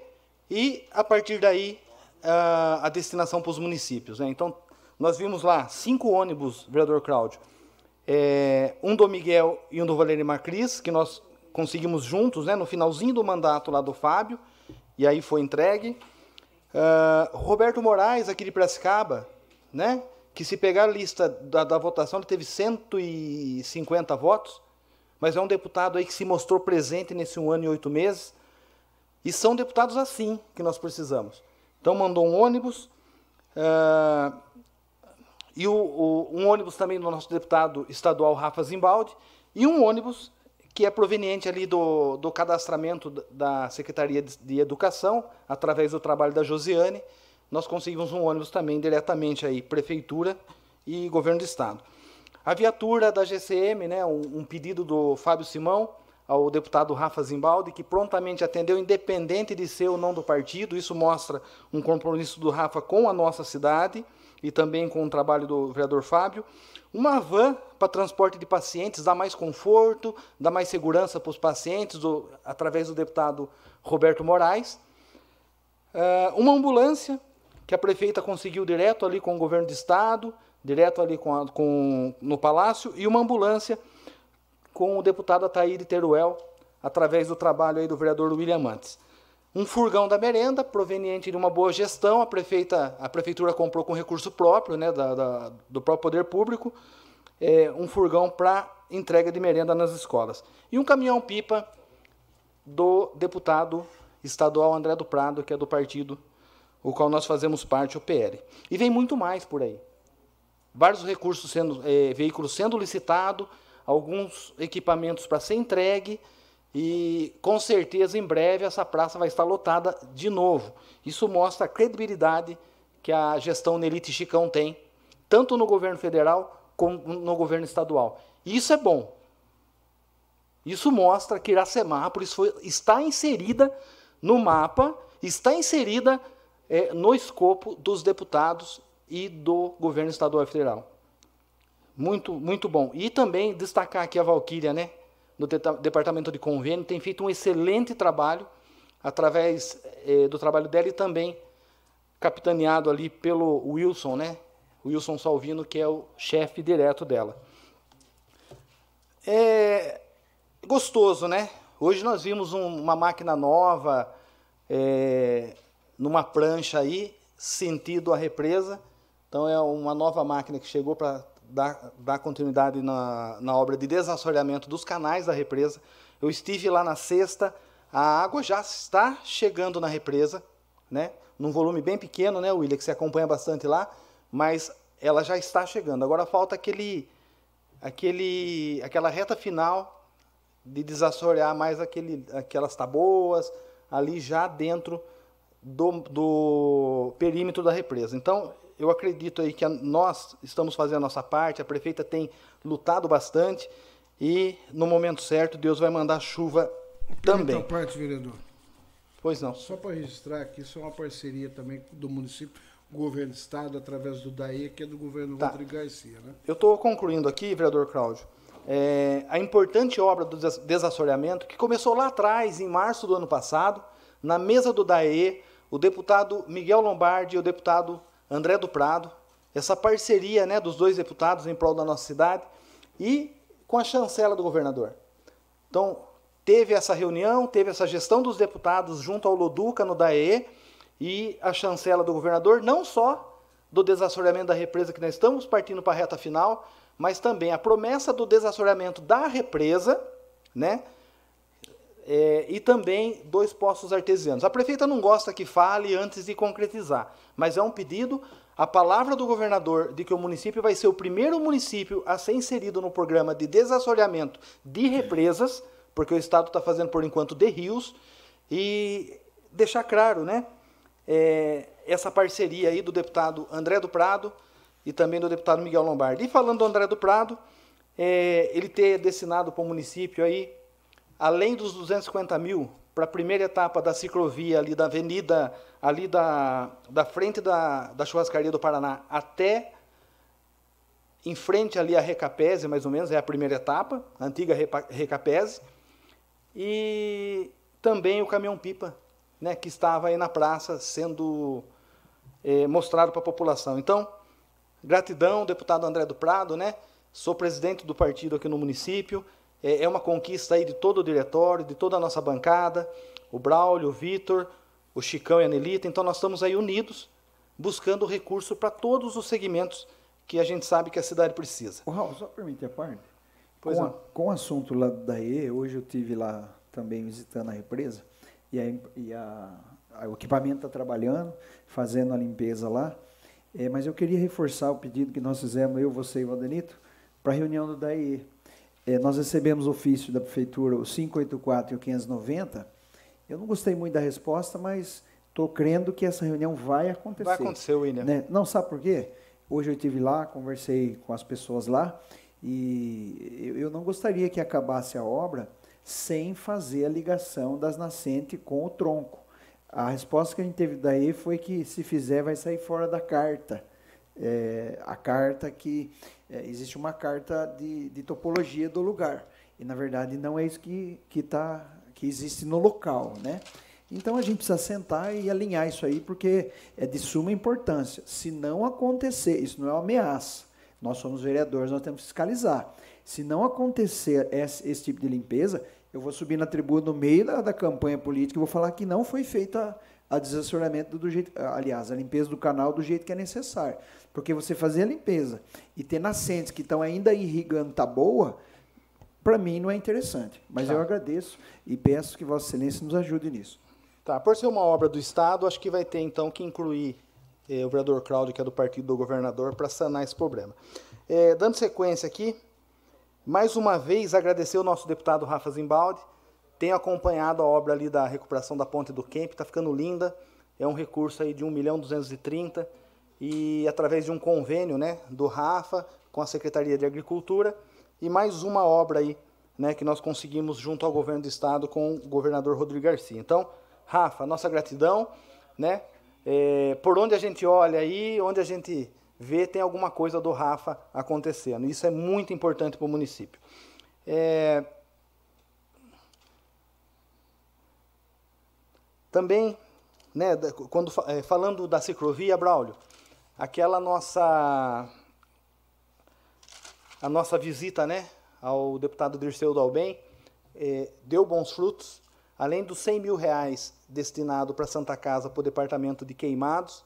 e, a partir daí, a, a destinação para os municípios. Né? Então, nós vimos lá cinco ônibus, vereador Cláudio, é, um do Miguel e um do Valério Macris, que nós conseguimos juntos, né, no finalzinho do mandato lá do Fábio, e aí foi entregue. Uh, Roberto Moraes, aqui de Piracicaba, né, que se pegar a lista da, da votação, ele teve 150 votos, mas é um deputado aí que se mostrou presente nesse um ano e oito meses, e são deputados assim que nós precisamos. Então mandou um ônibus, uh, e o, o, um ônibus também do nosso deputado estadual Rafa Zimbaldi, e um ônibus que é proveniente ali do, do cadastramento da Secretaria de Educação, através do trabalho da Josiane, nós conseguimos um ônibus também diretamente aí, Prefeitura e Governo do Estado. A viatura da GCM, né, um, um pedido do Fábio Simão ao deputado Rafa Zimbaldi, que prontamente atendeu, independente de ser ou não do partido, isso mostra um compromisso do Rafa com a nossa cidade e também com o trabalho do vereador Fábio. Uma van para transporte de pacientes dá mais conforto, dá mais segurança para os pacientes, do, através do deputado Roberto Moraes. Uh, uma ambulância que a prefeita conseguiu direto ali com o governo do estado, direto ali com, a, com no palácio, e uma ambulância com o deputado Ataíde Teruel, através do trabalho aí do vereador William Mantes. Um furgão da merenda, proveniente de uma boa gestão, a, prefeita, a prefeitura comprou com recurso próprio, né, da, da do próprio poder público, é, um furgão para entrega de merenda nas escolas. E um caminhão-pipa do deputado estadual André do Prado, que é do partido o qual nós fazemos parte, o PL. E vem muito mais por aí. Vários recursos sendo, é, veículos sendo licitados, alguns equipamentos para ser entregue, e com certeza em breve essa praça vai estar lotada de novo. Isso mostra a credibilidade que a gestão Nelite Chicão tem, tanto no governo federal no governo estadual. E isso é bom. Isso mostra que Iracemápolis foi, está inserida no mapa, está inserida é, no escopo dos deputados e do governo estadual e federal. Muito, muito bom. E também destacar aqui a Valquíria, né, no departamento de convênio, tem feito um excelente trabalho através é, do trabalho dela e também capitaneado ali pelo Wilson, né, Wilson Salvino, que é o chefe direto dela. É gostoso, né? Hoje nós vimos um, uma máquina nova, é, numa prancha aí, sentido a represa. Então é uma nova máquina que chegou para dar, dar, continuidade na, na obra de desassoreamento dos canais da represa. Eu estive lá na sexta, a água já está chegando na represa, né? Num volume bem pequeno, né, William, que você acompanha bastante lá mas ela já está chegando. Agora falta aquele, aquele, aquela reta final de desassorear mais aquele, aquelas taboas ali já dentro do, do perímetro da represa. Então, eu acredito aí que nós estamos fazendo a nossa parte, a prefeita tem lutado bastante e no momento certo Deus vai mandar chuva também. Outra parte, vereador. Pois não. Só para registrar aqui, isso é uma parceria também do município, governo do estado, através do DAE, que é do governo tá. Rodrigo Garcia, né? Eu estou concluindo aqui, vereador Cláudio, é, a importante obra do desassoreamento, que começou lá atrás, em março do ano passado, na mesa do DAE, o deputado Miguel Lombardi e o deputado André do Prado, essa parceria né, dos dois deputados em prol da nossa cidade e com a chancela do governador. Então, teve essa reunião, teve essa gestão dos deputados junto ao Loduca no DAE e a chancela do governador, não só do desassoreamento da represa que nós estamos partindo para a reta final, mas também a promessa do desassoreamento da represa, né? É, e também dois poços artesianos. A prefeita não gosta que fale antes de concretizar, mas é um pedido. A palavra do governador de que o município vai ser o primeiro município a ser inserido no programa de desassoreamento de represas, porque o Estado está fazendo por enquanto de rios, e deixar claro, né? É, essa parceria aí do deputado André do Prado e também do deputado Miguel Lombardi. E falando do André do Prado, é, ele ter destinado para o município aí, além dos 250 mil, para a primeira etapa da ciclovia ali da avenida, ali da, da frente da, da churrascaria do Paraná até em frente ali a Recapese, mais ou menos, é a primeira etapa, a antiga Recapese, e também o caminhão-pipa, né, que estava aí na praça sendo é, mostrado para a população. Então, Gratidão, deputado André do Prado, né? Sou presidente do partido aqui no município. É, é uma conquista aí de todo o diretório, de toda a nossa bancada, o Braulio, o Vitor, o Chicão e a Nelita. Então nós estamos aí unidos, buscando recurso para todos os segmentos que a gente sabe que a cidade precisa. O Raul, só permite a parte? Pois com, não. A, com o assunto lá da E, hoje eu tive lá também visitando a represa e, a, e a, a, o equipamento está trabalhando, fazendo a limpeza lá. É, mas eu queria reforçar o pedido que nós fizemos, eu, você e o Valdenito, para a reunião do DAE. É, nós recebemos ofício da Prefeitura, o 584 e o 590. Eu não gostei muito da resposta, mas estou crendo que essa reunião vai acontecer. Vai acontecer, William. Né? Não, sabe por quê? Hoje eu estive lá, conversei com as pessoas lá, e eu não gostaria que acabasse a obra sem fazer a ligação das nascentes com o tronco. A resposta que a gente teve daí foi que se fizer vai sair fora da carta. É, a carta que é, existe uma carta de, de, topologia do lugar e na verdade não é isso que que tá que existe no local, né? Então a gente precisa sentar e alinhar isso aí porque é de suma importância. Se não acontecer, isso não é uma ameaça. Nós somos vereadores, nós temos que fiscalizar. Se não acontecer esse, esse tipo de limpeza, eu vou subir na tribuna no meio da, da campanha política e vou falar que não foi feita desassoramento do jeito, aliás, a limpeza do canal do jeito que é necessário. Porque você fazer a limpeza e ter nascentes que estão ainda irrigando tá boa, para mim não é interessante. Mas tá. eu agradeço e peço que Vossa Excelência nos ajude nisso. Tá, por ser uma obra do Estado, acho que vai ter então que incluir eh, o vereador Cláudio, que é do partido do governador, para sanar esse problema. Eh, dando sequência aqui, mais uma vez, agradecer o nosso deputado Rafa Zimbaldi. Tenho acompanhado a obra ali da recuperação da ponte do Kemp, está ficando linda. É um recurso aí de 1 milhão 230 e através de um convênio, né, do Rafa com a Secretaria de Agricultura e mais uma obra aí, né, que nós conseguimos junto ao governo do estado com o governador Rodrigo Garcia. Então, Rafa, nossa gratidão, né? É, por onde a gente olha aí, onde a gente ver tem alguma coisa do Rafa acontecendo. Isso é muito importante para o município. É... Também, né, quando, é, falando da ciclovia, Braulio, aquela nossa a nossa visita né, ao deputado Dirceu Dalben é, deu bons frutos. Além dos 100 mil reais destinado para Santa Casa para o departamento de queimados,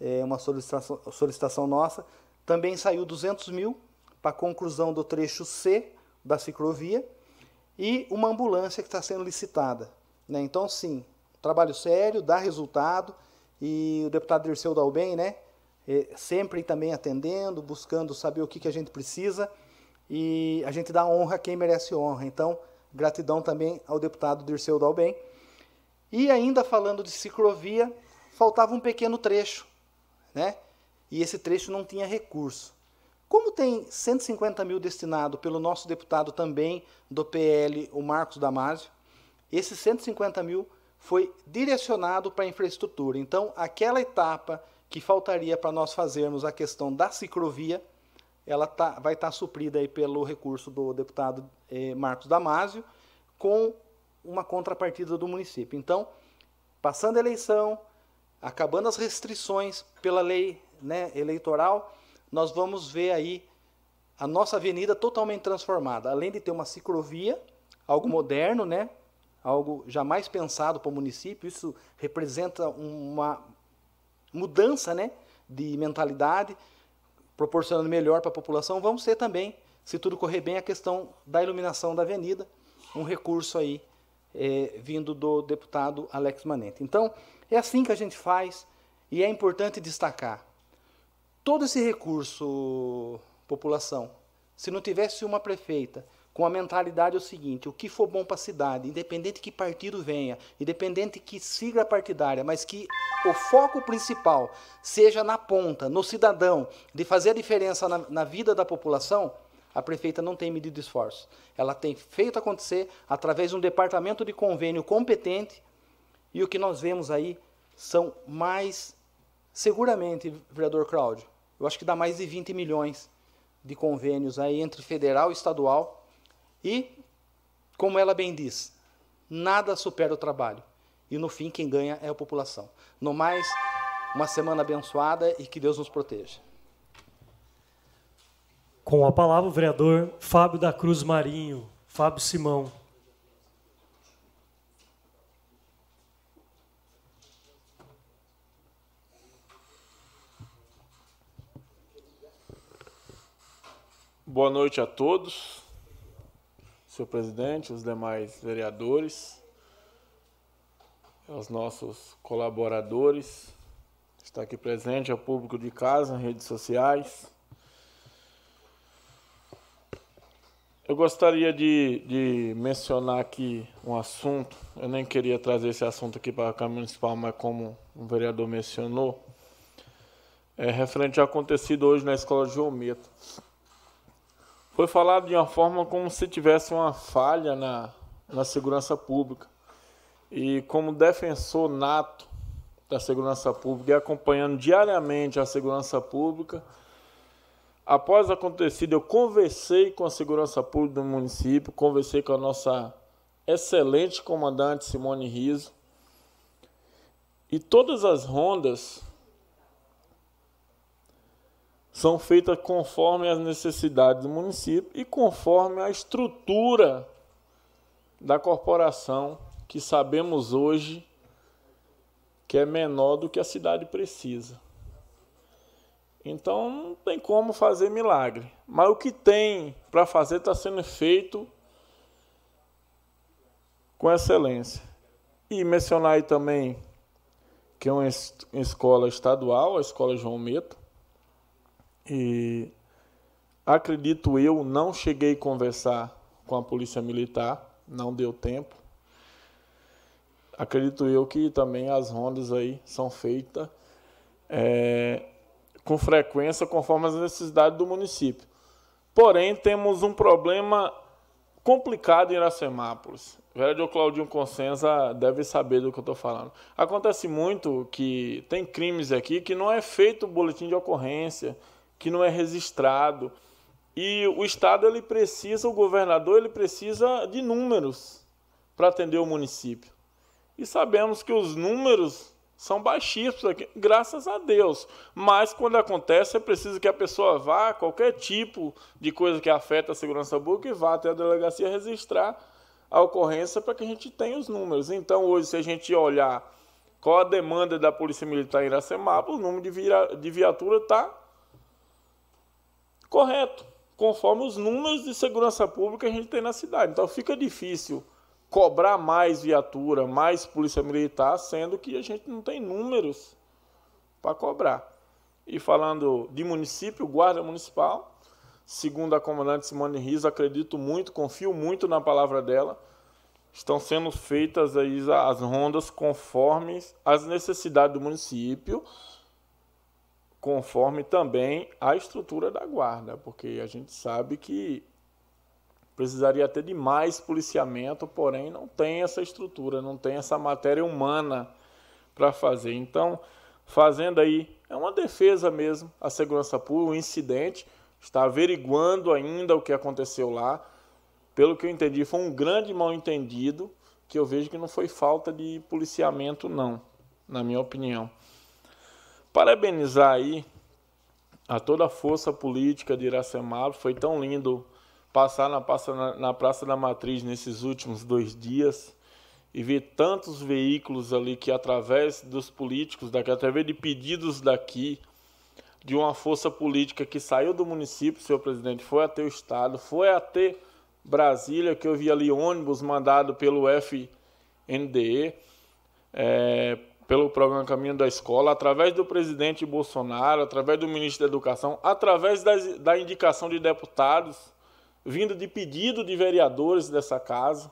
é, uma solicitação, solicitação nossa. Também saiu 200 mil para a conclusão do trecho C da ciclovia e uma ambulância que está sendo licitada. Né? Então, sim, trabalho sério, dá resultado e o deputado Dirceu Dalben, né, é, sempre também atendendo, buscando saber o que, que a gente precisa e a gente dá honra a quem merece honra. Então, gratidão também ao deputado Dirceu Dalben. E ainda falando de ciclovia, faltava um pequeno trecho, né? E esse trecho não tinha recurso. Como tem 150 mil destinado pelo nosso deputado também do PL, o Marcos Damasio, esses 150 mil foi direcionado para a infraestrutura. Então, aquela etapa que faltaria para nós fazermos a questão da ciclovia, ela tá, vai estar tá suprida aí pelo recurso do deputado eh, Marcos Damasio, com uma contrapartida do município. Então, passando a eleição, acabando as restrições pela lei né, eleitoral, nós vamos ver aí a nossa avenida totalmente transformada. Além de ter uma ciclovia, algo moderno, né, algo jamais pensado para o município, isso representa uma mudança né, de mentalidade, proporcionando melhor para a população. Vamos ter também, se tudo correr bem, a questão da iluminação da avenida, um recurso aí é, vindo do deputado Alex Manente. Então, é assim que a gente faz e é importante destacar. Todo esse recurso, população, se não tivesse uma prefeita com a mentalidade é o seguinte: o que for bom para a cidade, independente que partido venha, independente que sigla partidária, mas que o foco principal seja na ponta, no cidadão, de fazer a diferença na, na vida da população, a prefeita não tem medido esforço. Ela tem feito acontecer através de um departamento de convênio competente, e o que nós vemos aí são mais, seguramente, vereador Cláudio, eu acho que dá mais de 20 milhões de convênios aí entre federal e estadual e, como ela bem diz, nada supera o trabalho. E no fim, quem ganha é a população. No mais, uma semana abençoada e que Deus nos proteja. Com a palavra, o vereador Fábio da Cruz Marinho. Fábio Simão. Boa noite a todos senhor presidente, os demais vereadores, aos nossos colaboradores, está aqui presente, ao público de casa, redes sociais. Eu gostaria de, de mencionar aqui um assunto, eu nem queria trazer esse assunto aqui para a Câmara Municipal, mas como o vereador mencionou, é referente ao acontecido hoje na Escola de Geometro foi falado de uma forma como se tivesse uma falha na, na segurança pública. E como defensor nato da segurança pública e acompanhando diariamente a segurança pública, após acontecido, eu conversei com a segurança pública do município, conversei com a nossa excelente comandante Simone Riso, e todas as rondas são feitas conforme as necessidades do município e conforme a estrutura da corporação, que sabemos hoje que é menor do que a cidade precisa. Então não tem como fazer milagre. Mas o que tem para fazer está sendo feito com excelência. E mencionar aí também que é uma escola estadual, a Escola João Meto, e acredito eu, não cheguei a conversar com a Polícia Militar, não deu tempo. Acredito eu que também as rondas aí são feitas é, com frequência conforme as necessidades do município. Porém, temos um problema complicado em Iracemápolis. Vereador Claudinho Consenza deve saber do que eu estou falando. Acontece muito que tem crimes aqui que não é feito boletim de ocorrência, que não é registrado. E o Estado ele precisa, o governador ele precisa de números para atender o município. E sabemos que os números são baixíssimos aqui, graças a Deus. Mas quando acontece, é preciso que a pessoa vá, qualquer tipo de coisa que afeta a segurança pública, e vá até a delegacia registrar a ocorrência para que a gente tenha os números. Então, hoje, se a gente olhar qual a demanda da Polícia Militar em Iracemapa, o número de viatura está correto, conforme os números de segurança pública que a gente tem na cidade. Então fica difícil cobrar mais viatura, mais polícia militar, sendo que a gente não tem números para cobrar. E falando de município, guarda municipal, segundo a comandante Simone Riz, acredito muito, confio muito na palavra dela. estão sendo feitas aí as rondas conforme as necessidades do município, conforme também a estrutura da guarda, porque a gente sabe que precisaria ter de mais policiamento, porém não tem essa estrutura, não tem essa matéria humana para fazer. Então, fazendo aí, é uma defesa mesmo, a segurança pública, o incidente, está averiguando ainda o que aconteceu lá, pelo que eu entendi, foi um grande mal-entendido, que eu vejo que não foi falta de policiamento, não, na minha opinião. Parabenizar aí a toda a força política de Iracemaba, foi tão lindo passar na Praça, na, na Praça da Matriz nesses últimos dois dias e ver tantos veículos ali que, através dos políticos daqui, através de pedidos daqui, de uma força política que saiu do município, senhor presidente, foi até o Estado, foi até Brasília, que eu vi ali ônibus mandado pelo FNDE, é, pelo programa Caminho da Escola, através do presidente Bolsonaro, através do ministro da Educação, através das, da indicação de deputados, vindo de pedido de vereadores dessa casa.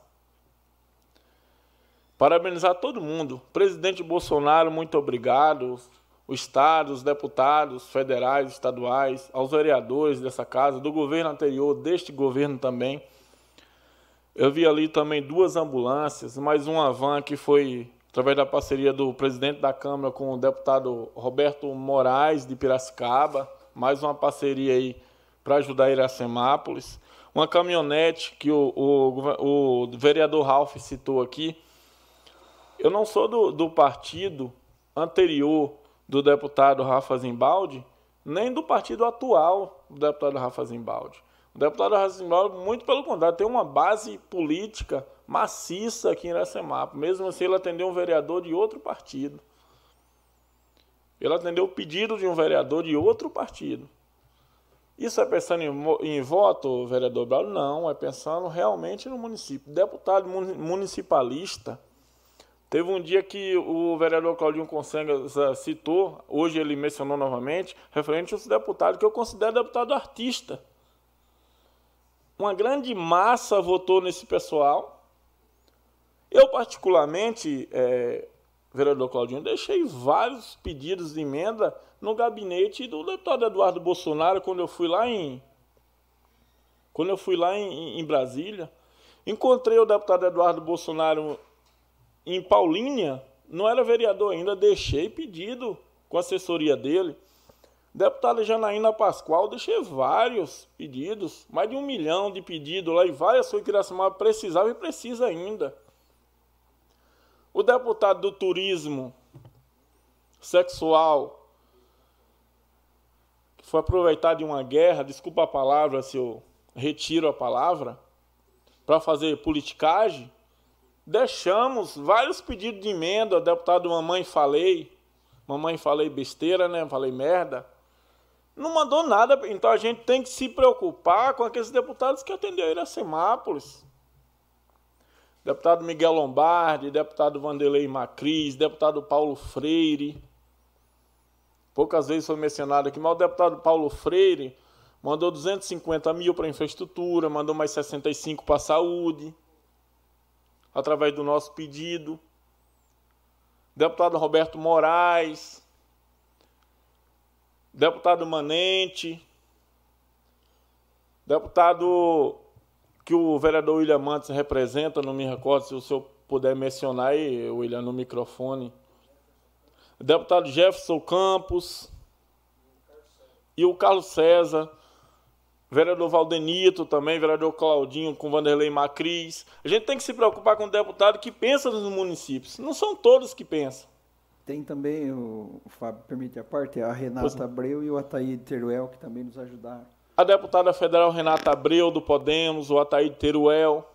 Parabenizar todo mundo. Presidente Bolsonaro, muito obrigado o Estado, os deputados federais, estaduais, aos vereadores dessa casa, do governo anterior, deste governo também. Eu vi ali também duas ambulâncias, mais uma van que foi através da parceria do presidente da Câmara com o deputado Roberto Moraes de Piracicaba, mais uma parceria aí para ajudar Iracemápolis. Uma caminhonete que o, o, o vereador Ralph citou aqui. Eu não sou do, do partido anterior do deputado Rafa Zimbaldi, nem do partido atual do deputado Rafa Zimbaldi. O deputado Rafa Zimbaldi, muito pelo contrário, tem uma base política maciça aqui em Iracemapa. Mesmo assim, ele atendeu um vereador de outro partido. Ele atendeu o pedido de um vereador de outro partido. Isso é pensando em, em voto, vereador Braulio? Não, é pensando realmente no município. Deputado municipalista Teve um dia que o vereador Claudinho Consenga citou, hoje ele mencionou novamente, referente aos deputados, que eu considero deputado artista. Uma grande massa votou nesse pessoal. Eu, particularmente, é, vereador Claudinho, deixei vários pedidos de emenda no gabinete do deputado Eduardo Bolsonaro quando eu fui lá em. Quando eu fui lá em, em Brasília. Encontrei o deputado Eduardo Bolsonaro em Paulínia, não era vereador ainda, deixei pedido com a assessoria dele. Deputada Janaína Pascoal, deixei vários pedidos, mais de um milhão de pedidos lá, e várias coisas que Iracemaba precisava e precisa ainda. O deputado do turismo sexual, que foi aproveitar de uma guerra, desculpa a palavra se eu retiro a palavra, para fazer politicagem, deixamos vários pedidos de emenda, deputado Mamãe Falei, Mamãe Falei besteira, né? Falei merda. Não mandou nada, então a gente tem que se preocupar com aqueles deputados que atenderam Iracemápolis. Deputado Miguel Lombardi, deputado Vanderlei Macris, deputado Paulo Freire. Poucas vezes foi mencionado aqui, mas o deputado Paulo Freire mandou 250 mil para infraestrutura, mandou mais 65 para a saúde através do nosso pedido. Deputado Roberto Moraes, deputado Manente, deputado que o vereador William Mantes representa, não me recordo se o senhor puder mencionar aí, William, no microfone. Deputado Jefferson Campos e o Carlos César vereador Valdenito também, vereador Claudinho com Vanderlei Macris. A gente tem que se preocupar com o deputado que pensa nos municípios. Não são todos que pensam. Tem também, o, o Fábio, permite a parte, a Renata Abreu e o Ataíde Teruel, que também nos ajudaram. A deputada federal Renata Abreu, do Podemos, o Ataíde Teruel.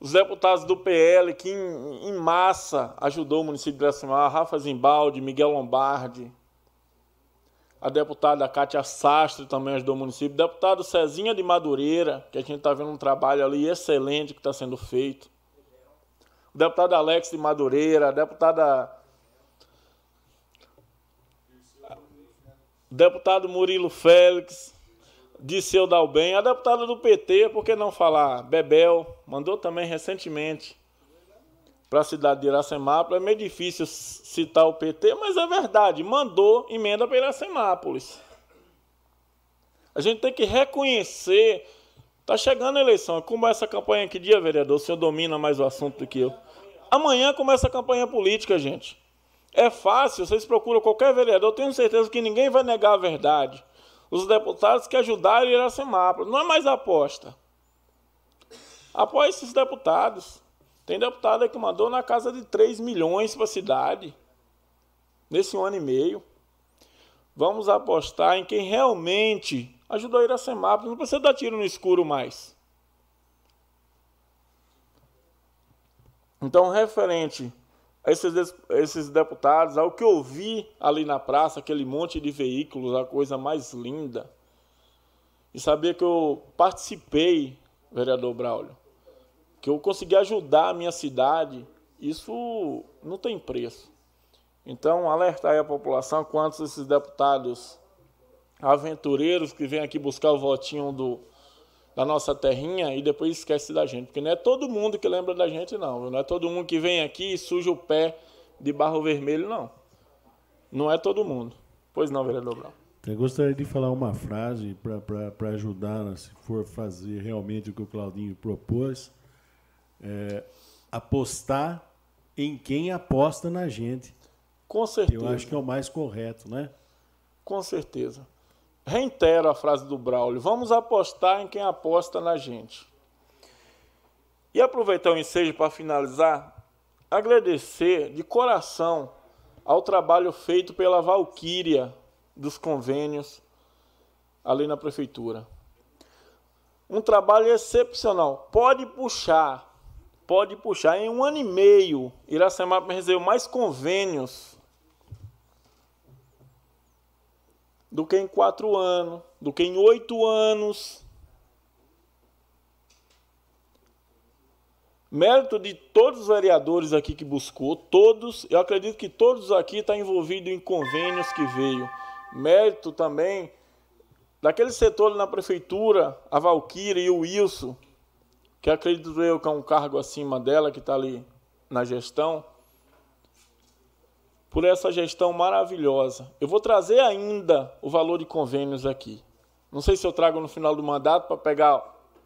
Os deputados do PL, que em, em massa ajudou o município de Iracemar, Rafa Zimbaldi, Miguel Lombardi, a deputada Cátia Sastre também ajudou o município, deputado Cezinha de Madureira, que a gente está vendo um trabalho ali excelente que está sendo feito. O deputado Alex de Madureira, a deputada. Deputado Murilo Félix, Disseu Dalben, a deputada do PT, por que não falar? Bebel, mandou também recentemente para a cidade de Iracemápolis. É meio difícil citar o PT, mas é verdade, mandou emenda para Iracemápolis. A gente tem que reconhecer. Está chegando a eleição. Como essa campanha que dia, vereador? O senhor domina mais o assunto do que eu. Amanhã começa a campanha política, gente. É fácil, vocês procuram qualquer vereador, tenho certeza que ninguém vai negar a verdade. Os deputados que ajudaram Iracemápolis. Não é mais aposta. Apoie esses deputados. Tem deputado que mandou na casa de 3 milhões para a cidade. Nesse um ano e meio. Vamos apostar em quem realmente ajudou Iracemápolis. Não precisa dar tiro no escuro mais. Então, referente esses, esses deputados, ao que eu vi ali na praça, aquele monte de veículos, a coisa mais linda, e saber que eu participei, vereador Braulio, que eu consegui ajudar a minha cidade, isso não tem preço. Então, alertar aí a população quanto esses deputados aventureiros que vêm aqui buscar o votinho do, da nossa terrinha e depois esquece da gente. Porque não é todo mundo que lembra da gente, não. Não é todo mundo que vem aqui e suja o pé de barro vermelho, não. Não é todo mundo. Pois não, vereador Brown. Eu gostaria de falar uma frase para ajudar, né, se for fazer realmente o que o Claudinho propôs é, apostar em quem aposta na gente. Com certeza. Eu acho que é o mais correto, né? Com certeza. Reitero a frase do Braulio: vamos apostar em quem aposta na gente. E aproveitar o ensejo para finalizar, agradecer de coração ao trabalho feito pela Valquíria dos convênios ali na prefeitura. Um trabalho excepcional. Pode puxar pode puxar. Em um ano e meio, Iracema recebeu mais convênios do que em quatro anos, do que em oito anos. Mérito de todos os vereadores aqui que buscou, todos, eu acredito que todos aqui estão envolvidos em convênios que veio. Mérito também daquele setor na prefeitura, a Valquíria e o Wilson, que acredito eu que é um cargo acima dela, que está ali na gestão, por essa gestão maravilhosa. Eu vou trazer ainda o valor de convênios aqui. Não sei se eu trago no final do mandato para pegar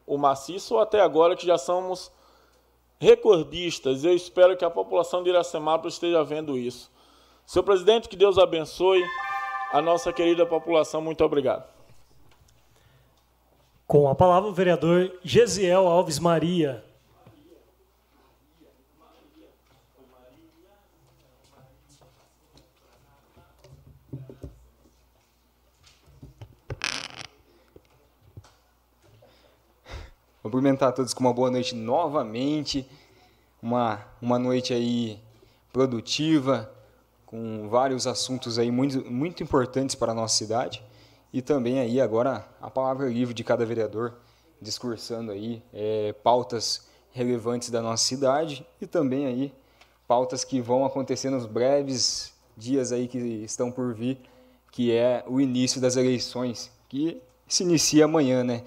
o maciço ou até agora que já somos recordistas. Eu espero que a população de Iracemápolis esteja vendo isso. Senhor presidente, que Deus abençoe a nossa querida população. Muito obrigado. Com a palavra, o vereador Gesiel Alves Maria. Cumprimentar a todos com uma boa noite novamente. Uma, uma noite aí produtiva, com vários assuntos aí muito, muito importantes para a nossa cidade. E também aí agora a palavra livre de cada vereador, discursando aí é, pautas relevantes da nossa cidade e também aí pautas que vão acontecer nos breves dias aí que estão por vir, que é o início das eleições, que se inicia amanhã, né?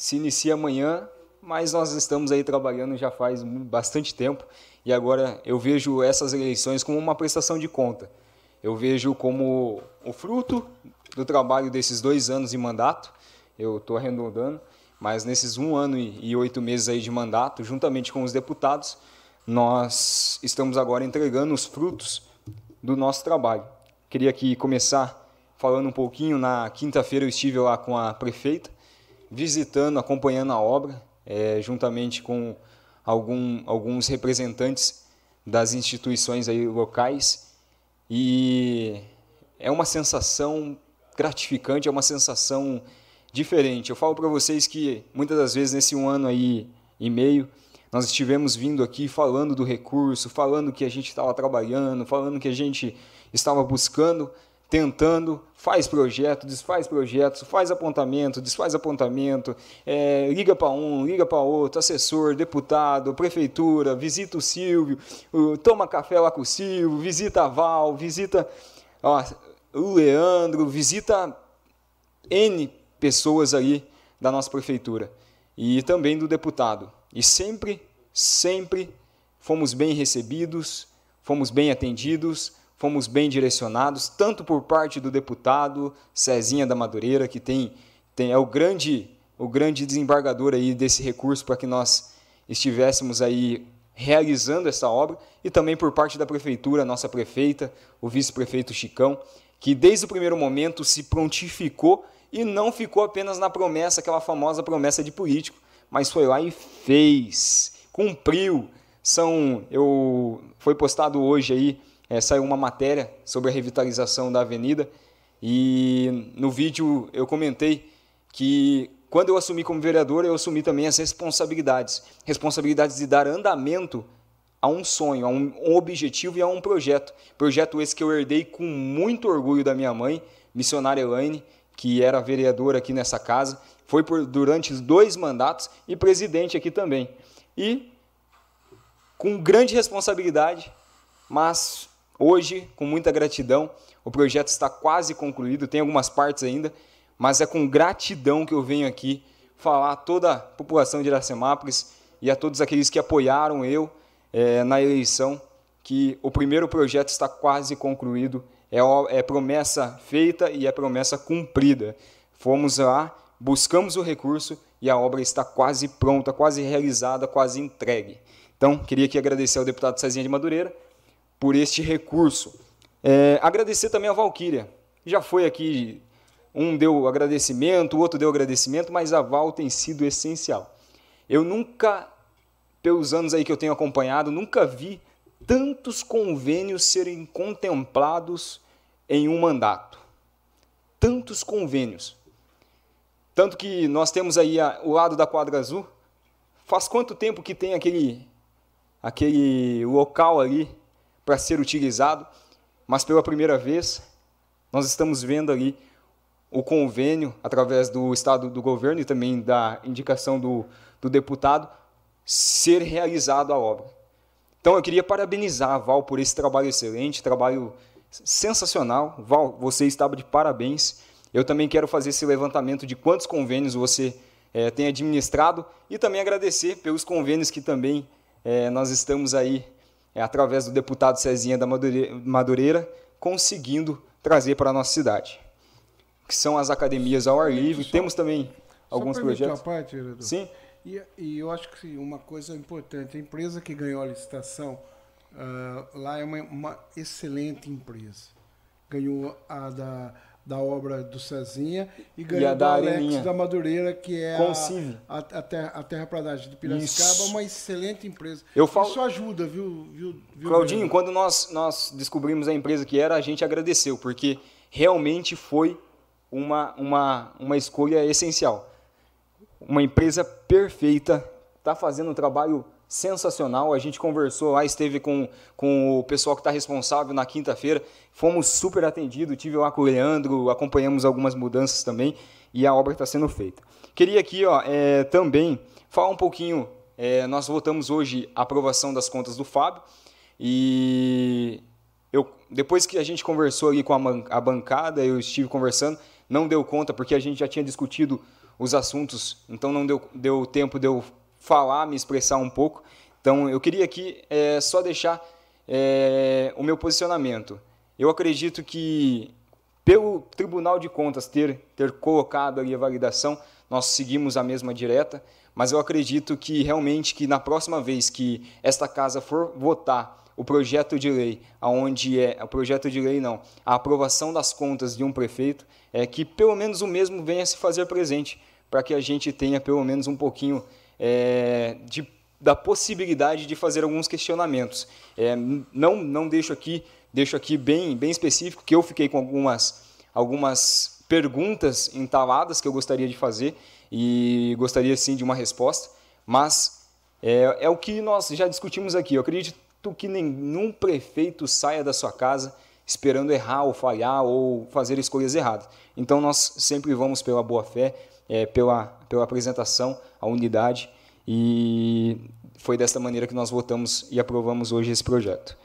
Se inicia amanhã, mas nós estamos aí trabalhando já faz bastante tempo e agora eu vejo essas eleições como uma prestação de conta. Eu vejo como o fruto do trabalho desses dois anos de mandato, eu estou arredondando, mas nesses um ano e oito meses aí de mandato, juntamente com os deputados, nós estamos agora entregando os frutos do nosso trabalho. Queria aqui começar falando um pouquinho. Na quinta-feira eu estive lá com a prefeita, visitando, acompanhando a obra, é, juntamente com algum, alguns representantes das instituições aí locais. E é uma sensação gratificante, é uma sensação diferente. Eu falo para vocês que muitas das vezes nesse um ano aí e meio nós estivemos vindo aqui falando do recurso, falando que a gente estava trabalhando, falando que a gente estava buscando, tentando, faz projeto, desfaz projetos, faz apontamento, desfaz apontamento, é, liga para um, liga para outro, assessor, deputado, prefeitura, visita o Silvio, toma café lá com o Silvio, visita a Val, visita ó, o Leandro, visita N pessoas ali da nossa prefeitura e também do deputado. E sempre, sempre fomos bem recebidos, fomos bem atendidos, fomos bem direcionados, tanto por parte do deputado Cezinha da Madureira, que tem, tem é o grande o grande desembargador aí desse recurso para que nós estivéssemos aí realizando essa obra, e também por parte da prefeitura, nossa prefeita, o vice-prefeito Chicão, que desde o primeiro momento se prontificou e não ficou apenas na promessa, aquela famosa promessa de político, mas foi lá e fez, cumpriu. São, eu foi postado hoje aí, é, saiu uma matéria sobre a revitalização da avenida e no vídeo eu comentei que quando eu assumi como vereador, eu assumi também as responsabilidades, responsabilidades de dar andamento a um sonho, a um, objetivo e a um projeto. Projeto esse que eu herdei com muito orgulho da minha mãe, missionária Elaine, que era vereadora aqui nessa casa, foi por, durante dois mandatos e presidente aqui também. E com grande responsabilidade, mas hoje, com muita gratidão, o projeto está quase concluído, tem algumas partes ainda, mas é com gratidão que eu venho aqui falar a toda a população de Iracemápolis e a todos aqueles que apoiaram eu é, na eleição que o primeiro projeto está quase concluído é, é promessa feita e é promessa cumprida. Fomos lá, buscamos o recurso e a obra está quase pronta, quase realizada, quase entregue. Então, queria aqui agradecer ao deputado Cezinha de Madureira por este recurso. É, agradecer também ao Valquíria. Já foi aqui, um deu agradecimento, o outro deu agradecimento, mas a Val tem sido essencial. Eu nunca, pelos anos aí que eu tenho acompanhado, nunca vi tantos convênios serem contemplados em um mandato. Tantos convênios. Tanto que nós temos aí a, o lado da quadra azul. Faz quanto tempo que tem aquele, aquele local ali para ser utilizado? Mas pela primeira vez, nós estamos vendo ali o convênio, através do Estado do governo e também da indicação do, do deputado, ser realizado a obra. Então eu queria parabenizar a Val por esse trabalho excelente, trabalho sensacional. Val, você estava de parabéns. Eu também quero fazer esse levantamento de quantos convênios você é, tem administrado e também agradecer pelos convênios que também é, nós estamos aí, é, através do deputado Cezinha da Madureira, conseguindo trazer para a nossa cidade. Que são as academias ao ar livre. Temos também alguns projetos. Parte, Sim. E, e, eu acho que uma coisa importante, a empresa que ganhou a licitação uh, lá é uma, uma, excelente empresa. Ganhou a da, da obra do Cezinha e ganhou e a da, Alex Areninha. da Madureira, que é a, a, a, terra, a Terra Pradagem de Piracicaba, Isso. uma excelente empresa. Eu falo... Isso ajuda, viu, viu, viu Claudinho, quando nós, nós descobrimos a empresa que era, a gente agradeceu, porque realmente foi uma, uma, uma escolha essencial uma empresa perfeita, está fazendo um trabalho sensacional. A gente conversou lá, esteve com, com o pessoal que está responsável na quinta-feira. Fomos super atendidos, tive lá com o Leandro, acompanhamos algumas mudanças também e a obra está sendo feita. Queria aqui ó, é, também falar um pouquinho. É, nós votamos hoje a aprovação das contas do Fábio e eu, depois que a gente conversou ali com a, a bancada, eu estive conversando, não deu conta porque a gente já tinha discutido os assuntos, então não deu, deu tempo de eu falar, me expressar um pouco. Então eu queria aqui é, só deixar é, o meu posicionamento. Eu acredito que pelo Tribunal de Contas ter, ter colocado ali a validação, nós seguimos a mesma direta, mas eu acredito que realmente que na próxima vez que esta casa for votar o projeto de lei, aonde é o projeto de lei não, a aprovação das contas de um prefeito, é que pelo menos o mesmo venha se fazer presente, para que a gente tenha pelo menos um pouquinho é, de, da possibilidade de fazer alguns questionamentos. É, não, não deixo aqui, deixo aqui bem, bem específico que eu fiquei com algumas, algumas perguntas entaladas que eu gostaria de fazer e gostaria sim de uma resposta, mas é, é o que nós já discutimos aqui. Eu acredito que nenhum prefeito saia da sua casa esperando errar ou falhar ou fazer escolhas erradas. Então nós sempre vamos pela boa fé, é, pela, pela apresentação, a unidade, e foi desta maneira que nós votamos e aprovamos hoje esse projeto.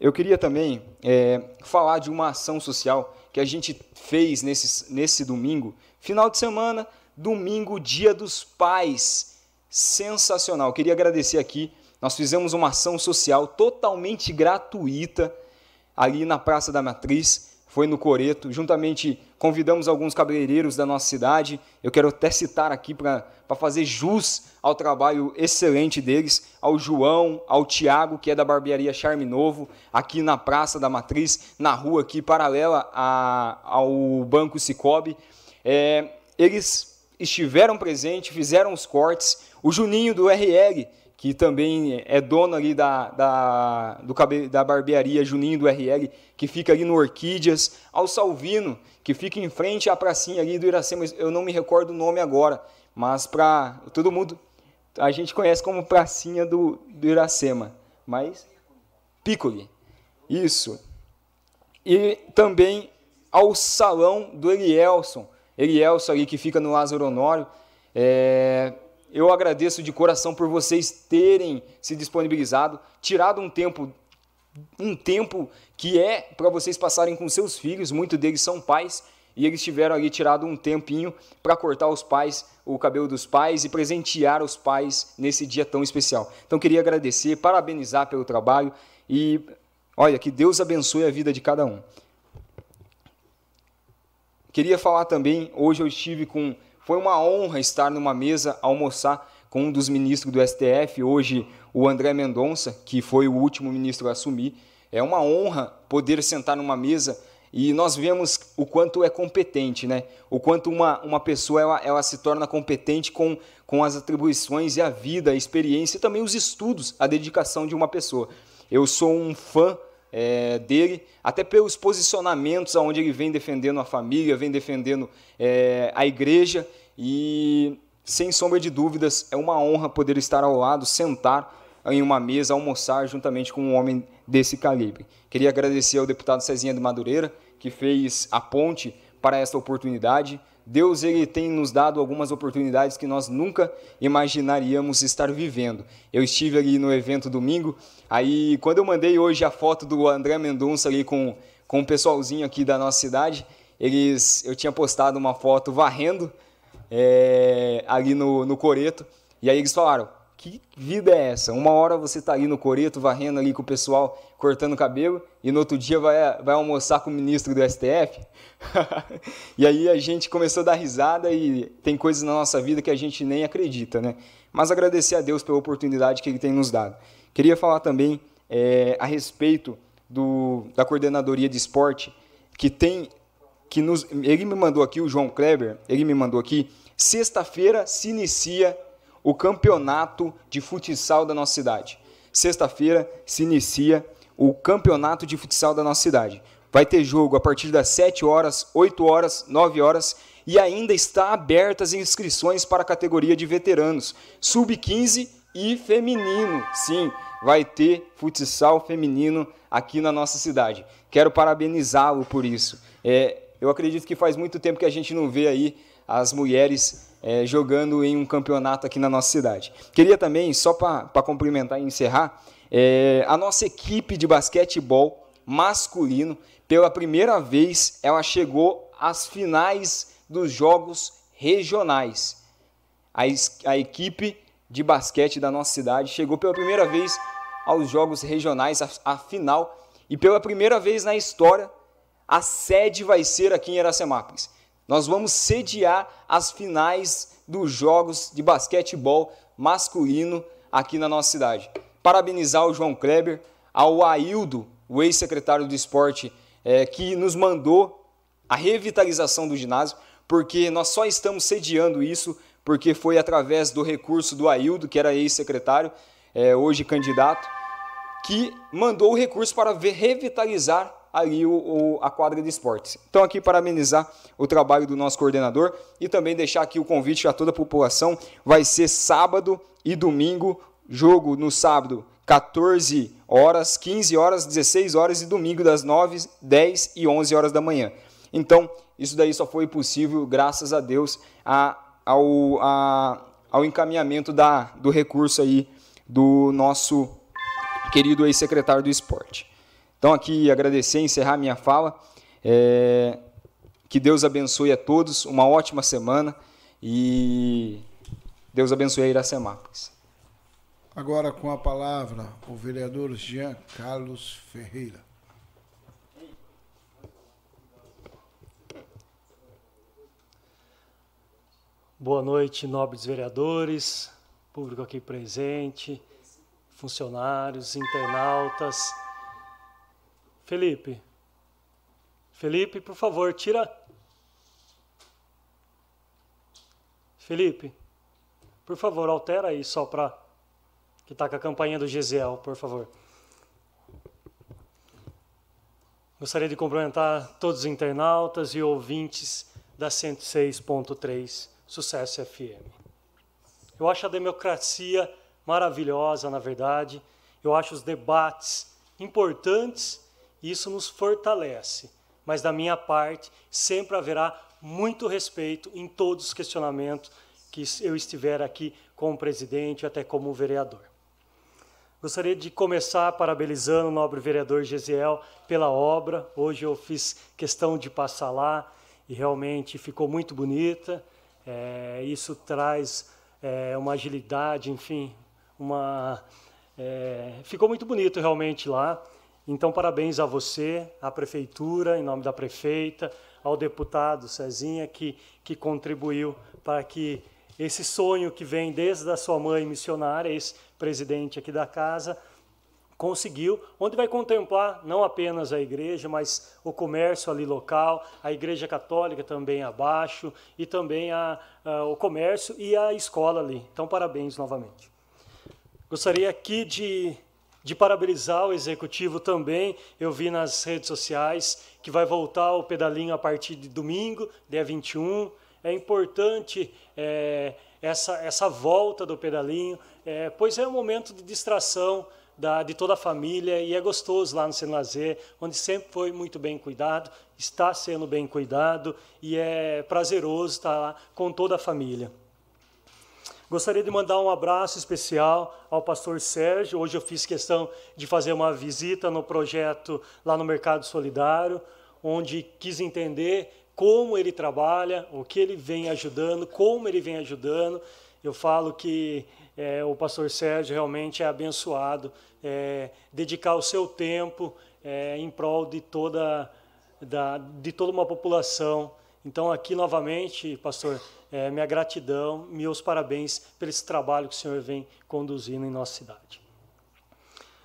eu queria também é, falar de uma ação social que a gente fez nesse, nesse domingo, final de semana, domingo, dia dos pais. Sensacional. Eu queria agradecer aqui. Nós fizemos uma ação social totalmente gratuita ali na Praça da Matriz foi no Coreto. Juntamente convidamos alguns cabeleireiros da nossa cidade. Eu quero até citar aqui para fazer jus ao trabalho excelente deles, ao João, ao Tiago, que é da barbearia Charme Novo, aqui na Praça da Matriz, na rua aqui paralela a, ao Banco Cicobi. É, eles estiveram presentes, fizeram os cortes. O Juninho do RL, que também é dono ali da, da, do, da barbearia Juninho do RL, que fica ali no Orquídeas, ao Salvino, que fica em frente à pracinha ali do Iracema, eu não me recordo o nome agora, mas para todo mundo, a gente conhece como pracinha do, do Iracema, mas Piccoli, isso. E também ao salão do Elielson, Elielson ali que fica no Lázaro Honório, é, eu agradeço de coração por vocês terem se disponibilizado, tirado um tempo um tempo que é para vocês passarem com seus filhos, muitos deles são pais, e eles tiveram ali tirado um tempinho para cortar os pais, o cabelo dos pais e presentear os pais nesse dia tão especial. Então queria agradecer, parabenizar pelo trabalho e olha, que Deus abençoe a vida de cada um. Queria falar também, hoje eu estive com foi uma honra estar numa mesa almoçar com um dos ministros do STF, hoje o André Mendonça, que foi o último ministro a assumir. É uma honra poder sentar numa mesa e nós vemos o quanto é competente, né? O quanto uma, uma pessoa ela, ela se torna competente com, com as atribuições e a vida, a experiência e também os estudos, a dedicação de uma pessoa. Eu sou um fã é, dele, até pelos posicionamentos aonde ele vem defendendo a família, vem defendendo é, a igreja e sem sombra de dúvidas é uma honra poder estar ao lado, sentar em uma mesa, almoçar juntamente com um homem desse calibre. Queria agradecer ao deputado Cezinha de Madureira que fez a ponte para esta oportunidade. Deus ele tem nos dado algumas oportunidades que nós nunca imaginaríamos estar vivendo. Eu estive ali no evento domingo, aí quando eu mandei hoje a foto do André Mendonça ali com, com o pessoalzinho aqui da nossa cidade, eles, eu tinha postado uma foto varrendo é, ali no, no Coreto, e aí eles falaram, que vida é essa? Uma hora você está ali no Coreto, varrendo ali com o pessoal, cortando cabelo, e no outro dia vai, vai almoçar com o ministro do STF? e aí a gente começou a dar risada e tem coisas na nossa vida que a gente nem acredita, né? Mas agradecer a Deus pela oportunidade que Ele tem nos dado. Queria falar também é, a respeito do, da coordenadoria de esporte, que tem, que nos, ele me mandou aqui, o João Kleber, ele me mandou aqui, sexta-feira se inicia o campeonato de futsal da nossa cidade. Sexta-feira se inicia o campeonato de futsal da nossa cidade. Vai ter jogo a partir das 7 horas, 8 horas, 9 horas e ainda está abertas as inscrições para a categoria de veteranos, sub-15 e feminino. Sim, vai ter futsal feminino aqui na nossa cidade. Quero parabenizá-lo por isso. É, eu acredito que faz muito tempo que a gente não vê aí as mulheres é, jogando em um campeonato aqui na nossa cidade. Queria também, só para cumprimentar e encerrar, é, a nossa equipe de basquetebol masculino, pela primeira vez, ela chegou às finais dos jogos regionais. A, a equipe de basquete da nossa cidade chegou pela primeira vez aos jogos regionais, a, a final, e pela primeira vez na história, a sede vai ser aqui em Iracemápolis. Nós vamos sediar as finais dos jogos de basquetebol masculino aqui na nossa cidade. Parabenizar o João Kleber, ao Aildo, o ex-secretário do esporte, é, que nos mandou a revitalização do ginásio, porque nós só estamos sediando isso porque foi através do recurso do Aildo, que era ex-secretário, é, hoje candidato, que mandou o recurso para revitalizar ali o, o, a quadra de esportes. Então, aqui parabenizar o trabalho do nosso coordenador e também deixar aqui o convite a toda a população. Vai ser sábado e domingo, jogo no sábado, 14 horas, 15 horas, 16 horas e domingo das 9, 10 e 11 horas da manhã. Então, isso daí só foi possível graças a Deus a, ao, a, ao encaminhamento da, do recurso aí do nosso querido ex-secretário do esporte. Então, aqui, agradecer e encerrar minha fala. É, que Deus abençoe a todos, uma ótima semana e Deus abençoe a Iracemápolis. Agora com a palavra o vereador Jean Carlos Ferreira. Boa noite, nobres vereadores, público aqui presente, funcionários, internautas. Felipe, Felipe, por favor, tira. Felipe, por favor, altera aí só para que está com a campanha do Gesiel, por favor. Gostaria de cumprimentar todos os internautas e ouvintes da 106.3 Sucesso FM. Eu acho a democracia maravilhosa, na verdade. Eu acho os debates importantes e isso nos fortalece. Mas da minha parte, sempre haverá muito respeito em todos os questionamentos que eu estiver aqui como presidente, até como vereador. Gostaria de começar parabenizando o nobre vereador Gesiel pela obra. Hoje eu fiz questão de passar lá e realmente ficou muito bonita. É, isso traz é, uma agilidade, enfim, uma é, ficou muito bonito realmente lá. Então, parabéns a você, à prefeitura, em nome da prefeita, ao deputado Cezinha, que, que contribuiu para que esse sonho que vem desde a sua mãe missionária, esse presidente aqui da casa, conseguiu, onde vai contemplar não apenas a igreja, mas o comércio ali local, a igreja católica também abaixo, e também a, a, o comércio e a escola ali. Então, parabéns novamente. Gostaria aqui de, de parabenizar o executivo também. Eu vi nas redes sociais que vai voltar o pedalinho a partir de domingo, dia 21. É importante é, essa, essa volta do pedalinho, é, pois é um momento de distração da, de toda a família e é gostoso lá no Centro Lazer, onde sempre foi muito bem cuidado, está sendo bem cuidado e é prazeroso estar lá com toda a família. Gostaria de mandar um abraço especial ao pastor Sérgio. Hoje eu fiz questão de fazer uma visita no projeto lá no Mercado Solidário, onde quis entender como ele trabalha, o que ele vem ajudando, como ele vem ajudando. Eu falo que é, o pastor Sérgio realmente é abençoado, é, dedicar o seu tempo é, em prol de toda, da, de toda uma população. Então, aqui novamente, pastor, é, minha gratidão, meus parabéns pelo esse trabalho que o senhor vem conduzindo em nossa cidade.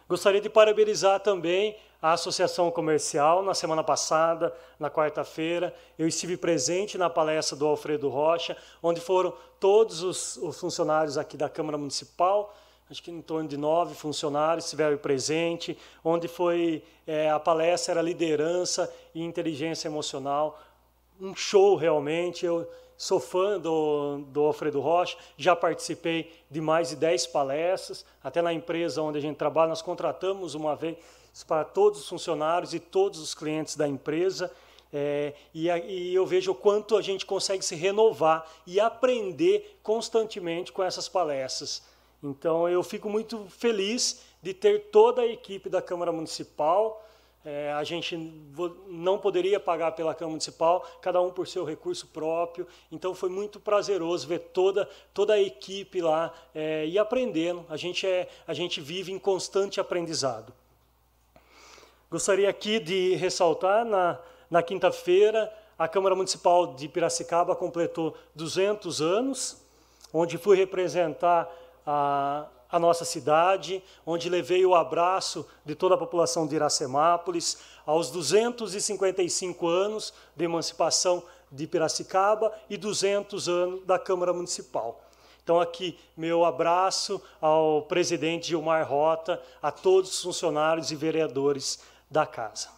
Gostaria de parabenizar também a Associação Comercial. Na semana passada, na quarta-feira, eu estive presente na palestra do Alfredo Rocha, onde foram todos os, os funcionários aqui da Câmara Municipal, acho que em torno de nove funcionários estiveram presente, onde foi é, a palestra era liderança e inteligência emocional, um show realmente. Eu sou fã do, do Alfredo Rocha, já participei de mais de dez palestras, até na empresa onde a gente trabalha, nós contratamos uma vez para todos os funcionários e todos os clientes da empresa. É, e, e, eu vejo o quanto a gente consegue se renovar e aprender constantemente com essas palestras. Então, eu fico muito feliz de ter toda a equipe da Câmara Municipal. É, a gente não poderia pagar pela Câmara Municipal, cada um por seu recurso próprio. Então, foi muito prazeroso ver toda, toda a equipe lá é, e aprendendo. A gente, é, a gente vive em constante aprendizado. Gostaria aqui de ressaltar, na, na quinta-feira, a Câmara Municipal de Piracicaba completou 200 anos, onde fui representar a, a nossa cidade, onde levei o abraço de toda a população de Iracemápolis, aos 255 anos de emancipação de Piracicaba e 200 anos da Câmara Municipal. Então, aqui, meu abraço ao presidente Gilmar Rota, a todos os funcionários e vereadores da casa.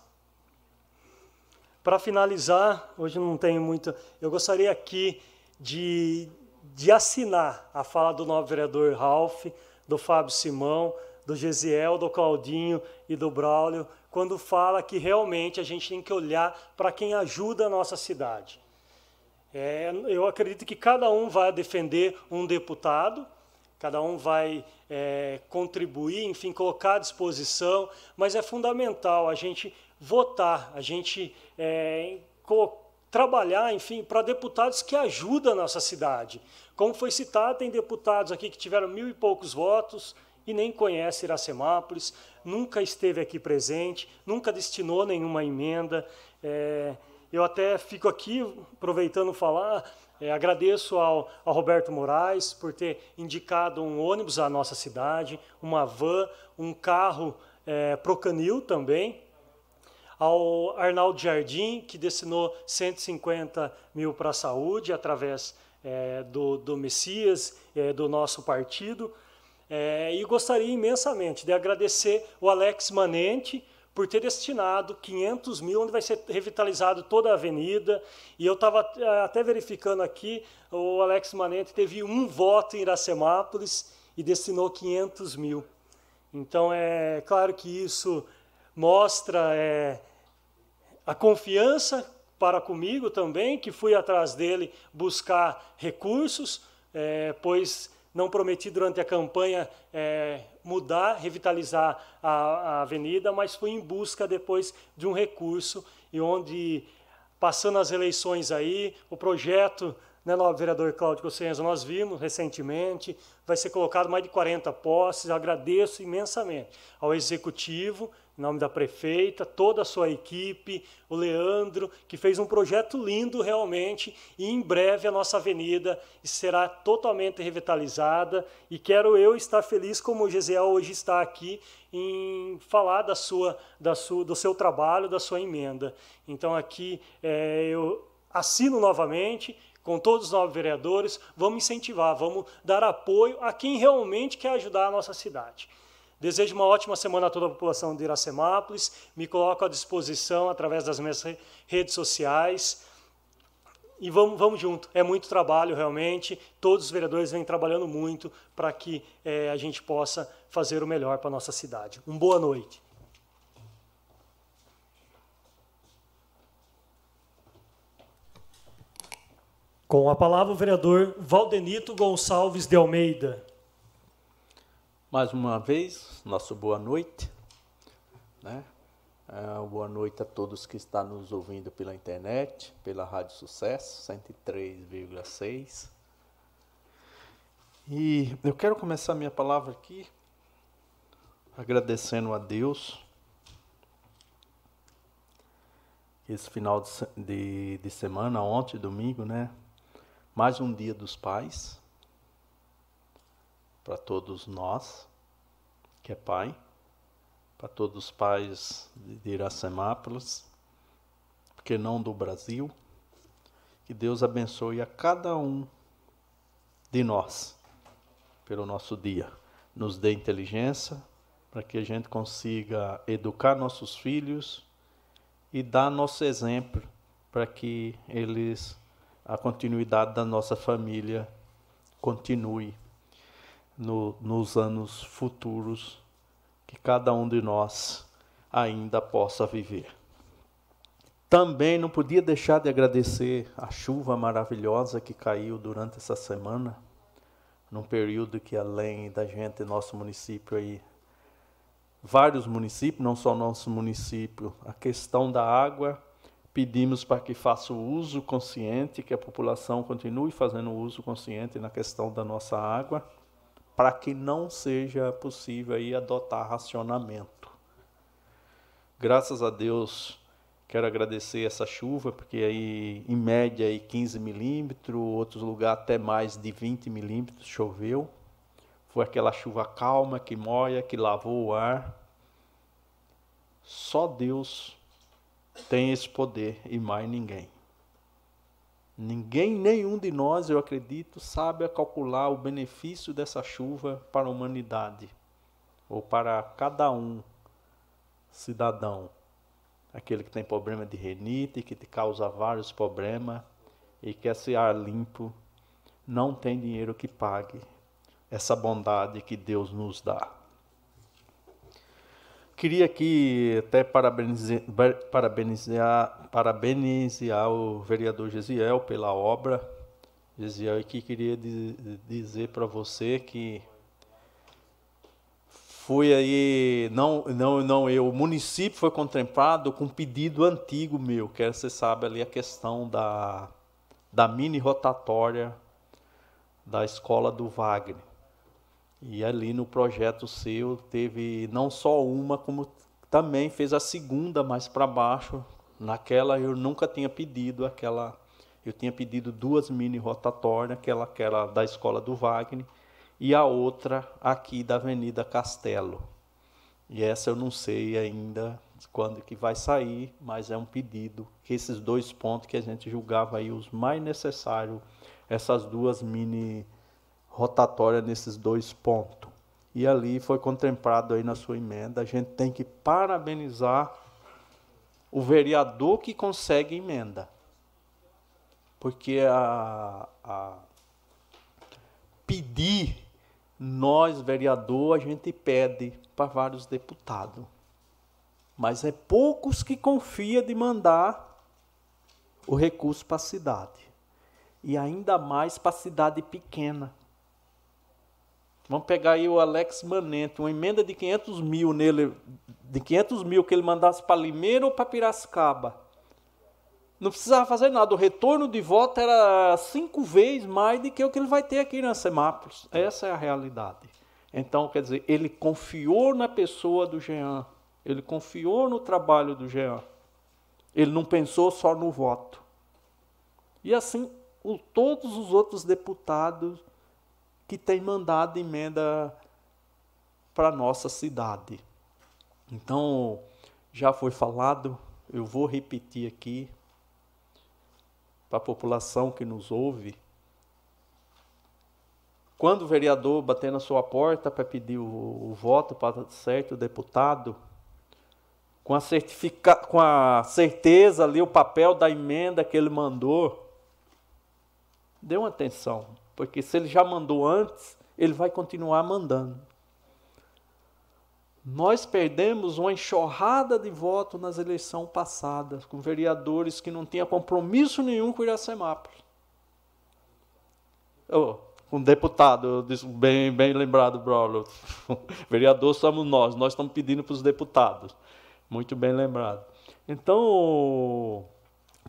Para finalizar, hoje não tenho muito, eu gostaria aqui de, de assinar a fala do novo vereador Ralph, do Fábio Simão, do Gesiel, do Claudinho e do Braulio, quando fala que realmente a gente tem que olhar para quem ajuda a nossa cidade. É, eu acredito que cada um vai defender um deputado, cada um vai é, contribuir, enfim, colocar à disposição, mas é fundamental a gente votar, a gente é, trabalhar, enfim, para deputados que ajudam a nossa cidade. Como foi citado, tem deputados aqui que tiveram mil e poucos votos e nem conhece Iracemápolis, nunca esteve aqui presente, nunca destinou nenhuma emenda. É, eu até fico aqui, aproveitando falar, é, agradeço ao, ao, Roberto Moraes por ter indicado um ônibus à nossa cidade, uma van, um carro é, Procanil também. Ao Arnaldo Jardim, que destinou 150 mil para a saúde através é, do, do Messias, é, do nosso partido. É, e gostaria imensamente de agradecer o Alex Manente, por ter destinado 500 mil, onde vai ser revitalizado toda a avenida. E eu estava eh, até verificando aqui, o Alex Manente teve um voto em Iracemápolis e destinou 500 mil. Então, é claro que isso mostra é, a confiança para comigo também, que fui atrás dele buscar recursos, é, pois não prometi durante a campanha é, mudar, revitalizar a, a, avenida, mas fui em busca depois de um recurso e onde, passando as eleições aí, o projeto, né, vereador Cláudio Cossenza, nós vimos recentemente, vai ser colocado mais de 40 postes, agradeço imensamente ao Executivo, em nome da prefeita, toda a sua equipe, o Leandro, que fez um projeto lindo realmente, e em breve a nossa avenida será totalmente revitalizada, e quero eu estar feliz como o Gesiel hoje está aqui em falar da sua, da sua, do seu trabalho, da sua emenda. Então aqui é, eu assino novamente, com todos os novos vereadores, vamos incentivar, vamos dar apoio a quem realmente quer ajudar a nossa cidade. Desejo uma ótima semana a toda a população de Iracemápolis. Me coloco à disposição através das minhas redes sociais. E vamos, vamos junto. É muito trabalho, realmente. Todos os vereadores vêm trabalhando muito para que é, a gente possa fazer o melhor para a nossa cidade. Uma boa noite. Com a palavra o vereador Valdenito Gonçalves de Almeida. Mais uma vez, nosso boa noite. Né? É, boa noite a todos que estão nos ouvindo pela internet, pela Rádio Sucesso 103,6. E eu quero começar minha palavra aqui agradecendo a Deus esse final de, de, de semana, ontem, domingo, né? Mais um dia dos pais para todos nós, que é pai, para todos os pais de Iracemápolis, porque não do Brasil. Que Deus abençoe a cada um de nós pelo nosso dia. Nos dê inteligência para que a gente consiga educar nossos filhos e dar nosso exemplo para que eles a continuidade da nossa família continue no, nos anos futuros que cada um de nós ainda possa viver. Também não podia deixar de agradecer a chuva maravilhosa que caiu durante essa semana, num período que além da gente, nosso município aí, vários municípios, não só nosso município, a questão da água, pedimos para que faça o uso consciente, que a população continue fazendo o uso consciente na questão da nossa água para que não seja possível aí adotar racionamento. Graças a Deus, quero agradecer essa chuva, porque aí em média aí 15 milímetros, outros lugares até mais de 20 milímetros choveu. Foi aquela chuva calma que moia, que lavou o ar. Só Deus tem esse poder e mais ninguém. Ninguém, nenhum de nós, eu acredito, sabe calcular o benefício dessa chuva para a humanidade ou para cada um cidadão. Aquele que tem problema de renite, que te causa vários problemas e quer esse ar limpo, não tem dinheiro que pague essa bondade que Deus nos dá. Queria aqui até parabenizar, parabenizar, parabenizar o vereador Gesiel pela obra Gesiel, aqui queria dizer para você que foi aí, não, não, não eu, o município foi contemplado com um pedido antigo meu, que é, você sabe ali a questão da, da mini rotatória da escola do Wagner. E ali no projeto seu teve não só uma, como também fez a segunda mais para baixo. Naquela eu nunca tinha pedido aquela, eu tinha pedido duas mini rotatórias, aquela que era da escola do Wagner e a outra aqui da Avenida Castelo. E essa eu não sei ainda quando que vai sair, mas é um pedido que esses dois pontos que a gente julgava aí os mais necessários, essas duas mini rotatórias nesses dois pontos. E ali foi contemplado aí na sua emenda, a gente tem que parabenizar o vereador que consegue emenda. Porque a, a pedir nós, vereador, a gente pede para vários deputados. Mas é poucos que confia de mandar o recurso para a cidade. E ainda mais para a cidade pequena. Vamos pegar aí o Alex Manente, uma emenda de 500 mil nele, de 500 mil que ele mandasse para Limeira ou para Piracicaba. Não precisava fazer nada. O retorno de voto era cinco vezes mais do que o que ele vai ter aqui na Semápolis. Essa é a realidade. Então, quer dizer, ele confiou na pessoa do Jean. Ele confiou no trabalho do Jean. Ele não pensou só no voto. E assim, o, todos os outros deputados que têm mandado emenda para nossa cidade. Então, já foi falado, eu vou repetir aqui, para a população que nos ouve, quando o vereador bater na sua porta para pedir o, o voto para certo deputado, com a, certifica, com a certeza ali, o papel da emenda que ele mandou, dê uma atenção, porque se ele já mandou antes, ele vai continuar mandando. Nós perdemos uma enxurrada de votos nas eleições passadas, com vereadores que não tinham compromisso nenhum com Iracemápolis. Oh, um deputado, bem, bem lembrado, Braulio. Vereador somos nós, nós estamos pedindo para os deputados. Muito bem lembrado. Então,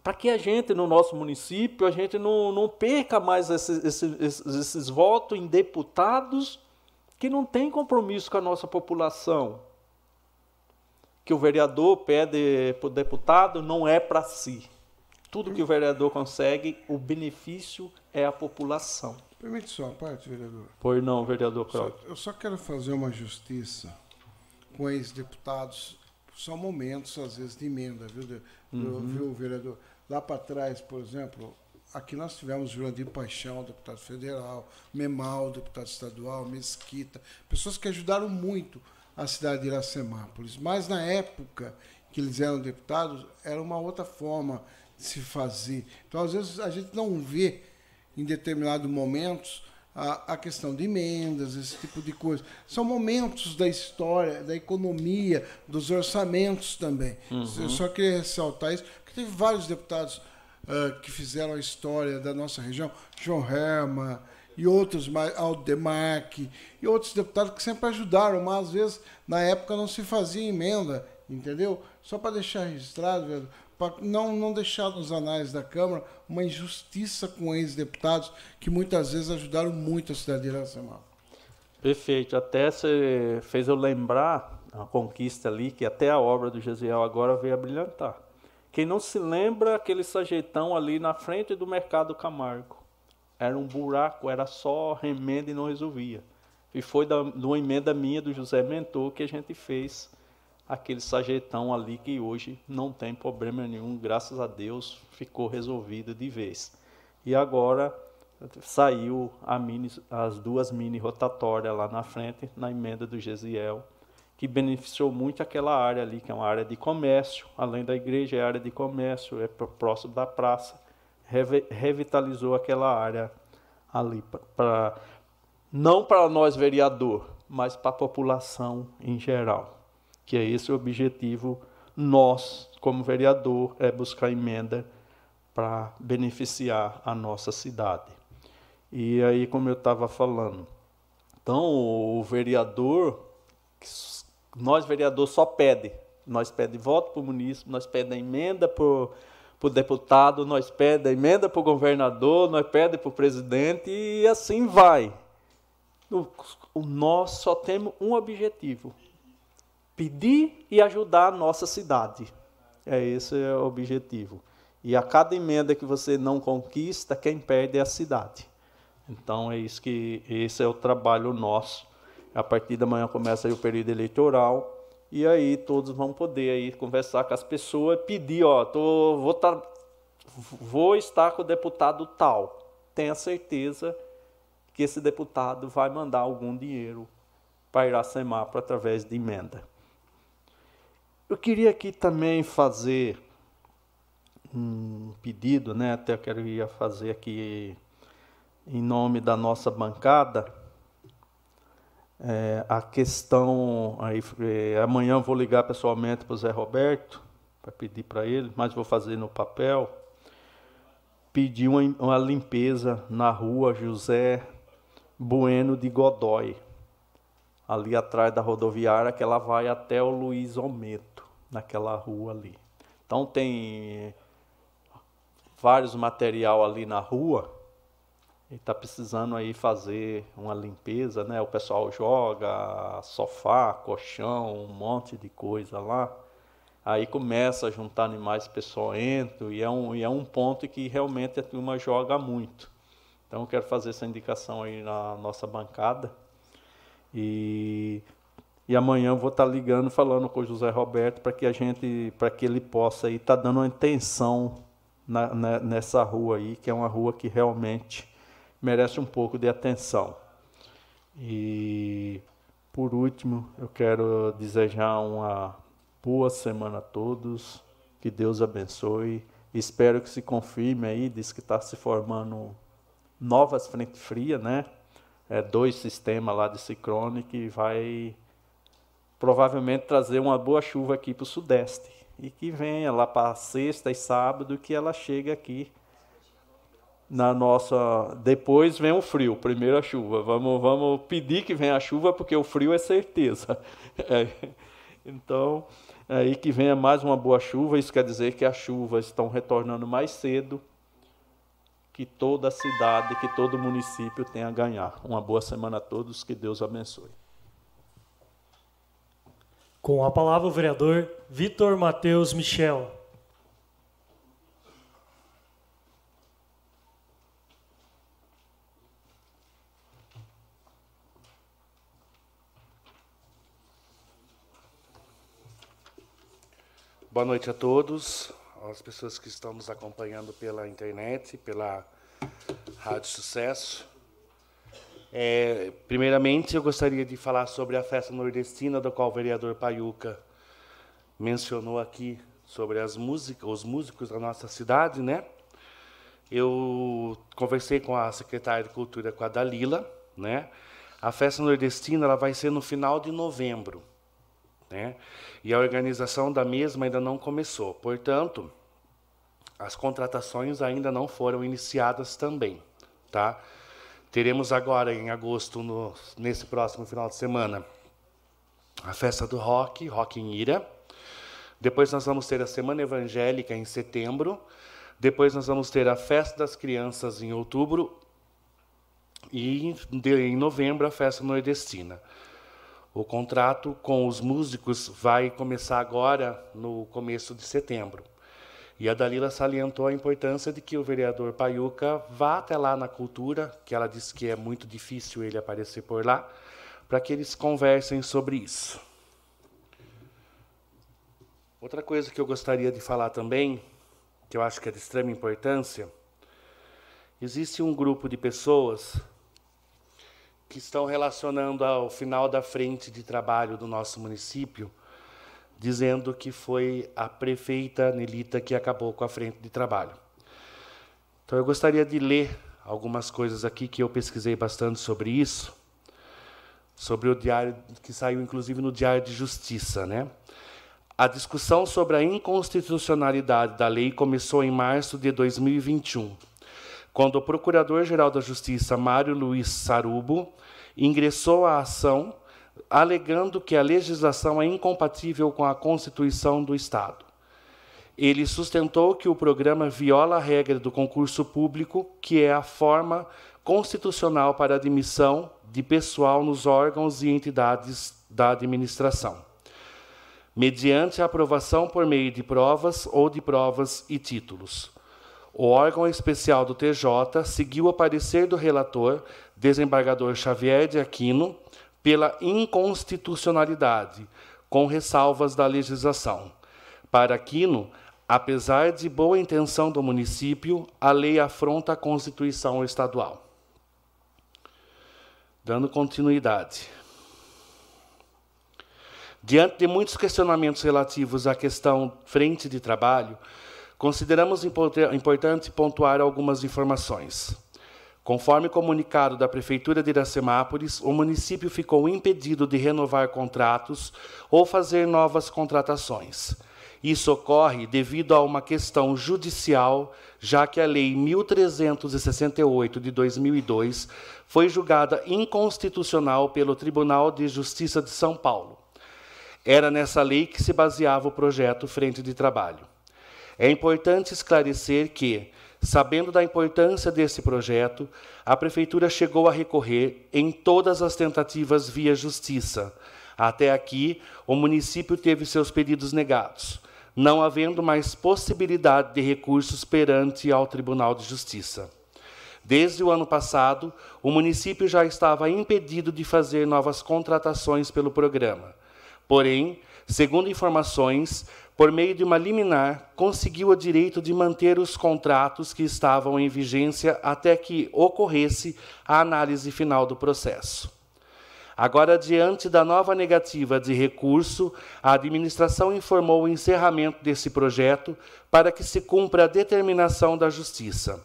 para que a gente, no nosso município, a gente não, não perca mais esses, esses, esses votos em deputados que não tem compromisso com a nossa população. Que o vereador pede para o deputado não é para si. Tudo que o vereador consegue, o benefício é a população. Permite só uma parte, vereador? Pois não, vereador Cláudio. Eu só quero fazer uma justiça com ex-deputados. São momentos, às vezes, de emenda, viu, uhum. viu vereador? Lá para trás, por exemplo, Aqui nós tivemos Jurandir Paixão, deputado federal, Memal, deputado estadual, Mesquita, pessoas que ajudaram muito a cidade de Iracemápolis. Mas na época que eles eram deputados, era uma outra forma de se fazer. Então, às vezes, a gente não vê, em determinados momentos, a, a, questão de emendas, esse tipo de coisa. São momentos da história, da economia, dos orçamentos também. Uhum. Eu só queria ressaltar isso, porque teve vários deputados uh, que fizeram a história da nossa região, João Herma e outros mais, Aldemarque e outros deputados que sempre ajudaram, mas às vezes na época não se fazia emenda, entendeu? Só para deixar registrado, para não, não deixar nos anais da Câmara uma injustiça com ex-deputados que muitas vezes ajudaram muito a cidade de Iracema. Perfeito. Até você fez eu lembrar a conquista ali, que até a obra do Gesiel agora veio a brilhantar. Quem não se lembra aquele sajetão ali na frente do mercado Camargo? Era um buraco, era só remenda e não resolvia. E foi da, de uma emenda minha do José Mentor que a gente fez aquele sajetão ali que hoje não tem problema nenhum, graças a Deus ficou resolvido de vez. E agora saiu mini, as duas mini rotatórias lá na frente, na emenda do Gesiel que beneficiou muito aquela área ali, que é uma área de comércio, além da igreja, é área de comércio, é próximo da praça. revitalizou aquela área ali, para não para nós vereador, mas para a população em geral. Que é esse o objetivo nós, como vereador, é buscar emenda para beneficiar a nossa cidade. E aí, como eu estava falando, então o vereador, nós vereador só pede, nós pede voto para o município, nós pede emenda para o deputado, nós pede emenda para o governador, nós pede para o presidente e assim vai. O, o, nós só temos um objetivo: pedir e ajudar a nossa cidade. É esse é o objetivo. E a cada emenda que você não conquista, quem perde é a cidade. Então é isso que esse é o trabalho nosso. A partir da manhã começa o período eleitoral e aí todos vão poder aí conversar com as pessoas, pedir, ó, tô, vou, vou estar com o deputado tal. Tenha certeza que esse deputado vai mandar algum dinheiro para Iracemapa através de emenda. Eu queria aqui também fazer um pedido, né? Até eu queria fazer aqui em nome da nossa bancada. É, a questão aí é, amanhã vou ligar pessoalmente para o Zé Roberto para pedir para ele, mas vou fazer no papel. Pedir uma, uma limpeza na rua José Bueno de Godói, ali atrás da rodoviária, que ela vai até o Luiz Ometo, naquela rua ali. Então tem vários material ali na rua e está precisando aí fazer uma limpeza, né? O pessoal joga sofá, colchão, um monte de coisa lá. Aí começa a juntar animais peçonhentos e é um, e é um ponto que realmente a turma joga muito. Então eu quero fazer essa indicação aí na nossa bancada. E, e amanhã eu vou estar tá ligando, falando com o José Roberto para que a gente, para que ele possa estar tá dando uma atenção na, na, nessa rua aí, que é uma rua que realmente merece um pouco de atenção. E por último, eu quero desejar uma boa semana a todos, que Deus abençoe. Espero que se confirme aí, diz que está se formando novas frente fria, né? É, dois sistemas lá de ciclone que vai provavelmente trazer uma boa chuva aqui para o sudeste. E que venha lá para sexta e sábado que ela chega aqui na nossa depois vem o frio primeiro a chuva. Vamos vamos pedir que venha a chuva porque o frio é certeza. É. então é aí que venha mais uma boa chuva. Isso quer dizer que as chuvas estão retornando mais cedo que toda a cidade que todo município tenha a ganhar. Uma boa semana a todos que Deus abençoe com a palavra o vereador Vitor Matheus Michel. Boa noite a todos, as pessoas que estão nos acompanhando pela internet, pela Rádio Sucesso. É, primeiramente, eu gostaria de falar sobre a festa nordestina, da qual o vereador Paiuca mencionou aqui sobre as músicas, os músicos da nossa cidade, né? Eu conversei com a secretária de Cultura, com a Dalila, né? A festa nordestina ela vai ser no final de novembro, né? E a organização da mesma ainda não começou. Portanto, as contratações ainda não foram iniciadas também, tá? Teremos agora, em agosto, no, nesse próximo final de semana, a festa do rock, Rock em Ira. Depois nós vamos ter a Semana Evangélica em setembro. Depois nós vamos ter a Festa das Crianças em outubro. E em novembro a Festa Nordestina. O contrato com os músicos vai começar agora, no começo de setembro. E a Dalila salientou a importância de que o vereador Paiuca vá até lá na cultura, que ela disse que é muito difícil ele aparecer por lá, para que eles conversem sobre isso. Outra coisa que eu gostaria de falar também, que eu acho que é de extrema importância, existe um grupo de pessoas que estão relacionando ao final da frente de trabalho do nosso município dizendo que foi a prefeita Nelita que acabou com a frente de trabalho. Então eu gostaria de ler algumas coisas aqui que eu pesquisei bastante sobre isso, sobre o diário que saiu inclusive no Diário de Justiça, né? A discussão sobre a inconstitucionalidade da lei começou em março de 2021, quando o Procurador-Geral da Justiça, Mário Luiz Sarubo, ingressou a ação alegando que a legislação é incompatível com a Constituição do Estado. Ele sustentou que o programa viola a regra do concurso público, que é a forma constitucional para admissão de pessoal nos órgãos e entidades da administração, mediante a aprovação por meio de provas ou de provas e títulos. O órgão especial do TJ seguiu o parecer do relator, desembargador Xavier de Aquino, pela inconstitucionalidade, com ressalvas da legislação. Para Aquino, apesar de boa intenção do município, a lei afronta a Constituição estadual. Dando continuidade. Diante de muitos questionamentos relativos à questão frente de trabalho, consideramos importante pontuar algumas informações. Conforme comunicado da Prefeitura de Iracemápolis, o município ficou impedido de renovar contratos ou fazer novas contratações. Isso ocorre devido a uma questão judicial, já que a Lei 1368 de 2002 foi julgada inconstitucional pelo Tribunal de Justiça de São Paulo. Era nessa lei que se baseava o projeto Frente de Trabalho. É importante esclarecer que, Sabendo da importância desse projeto, a Prefeitura chegou a recorrer em todas as tentativas via justiça. Até aqui, o município teve seus pedidos negados, não havendo mais possibilidade de recursos perante ao Tribunal de Justiça. Desde o ano passado, o município já estava impedido de fazer novas contratações pelo programa. Porém, segundo informações, por meio de uma liminar, conseguiu o direito de manter os contratos que estavam em vigência até que ocorresse a análise final do processo. Agora, diante da nova negativa de recurso, a administração informou o encerramento desse projeto para que se cumpra a determinação da Justiça.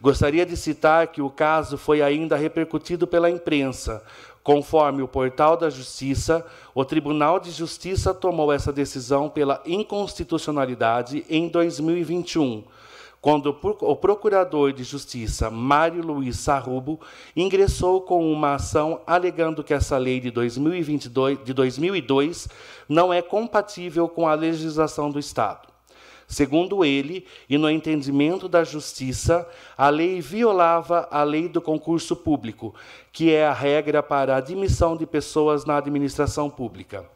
Gostaria de citar que o caso foi ainda repercutido pela imprensa, Conforme o portal da Justiça, o Tribunal de Justiça tomou essa decisão pela inconstitucionalidade em 2021, quando o Procurador de Justiça, Mário Luiz Sarrubo, ingressou com uma ação alegando que essa lei de, 2022, de 2002 não é compatível com a legislação do Estado. Segundo ele, e no entendimento da justiça, a lei violava a lei do concurso público, que é a regra para a admissão de pessoas na administração pública.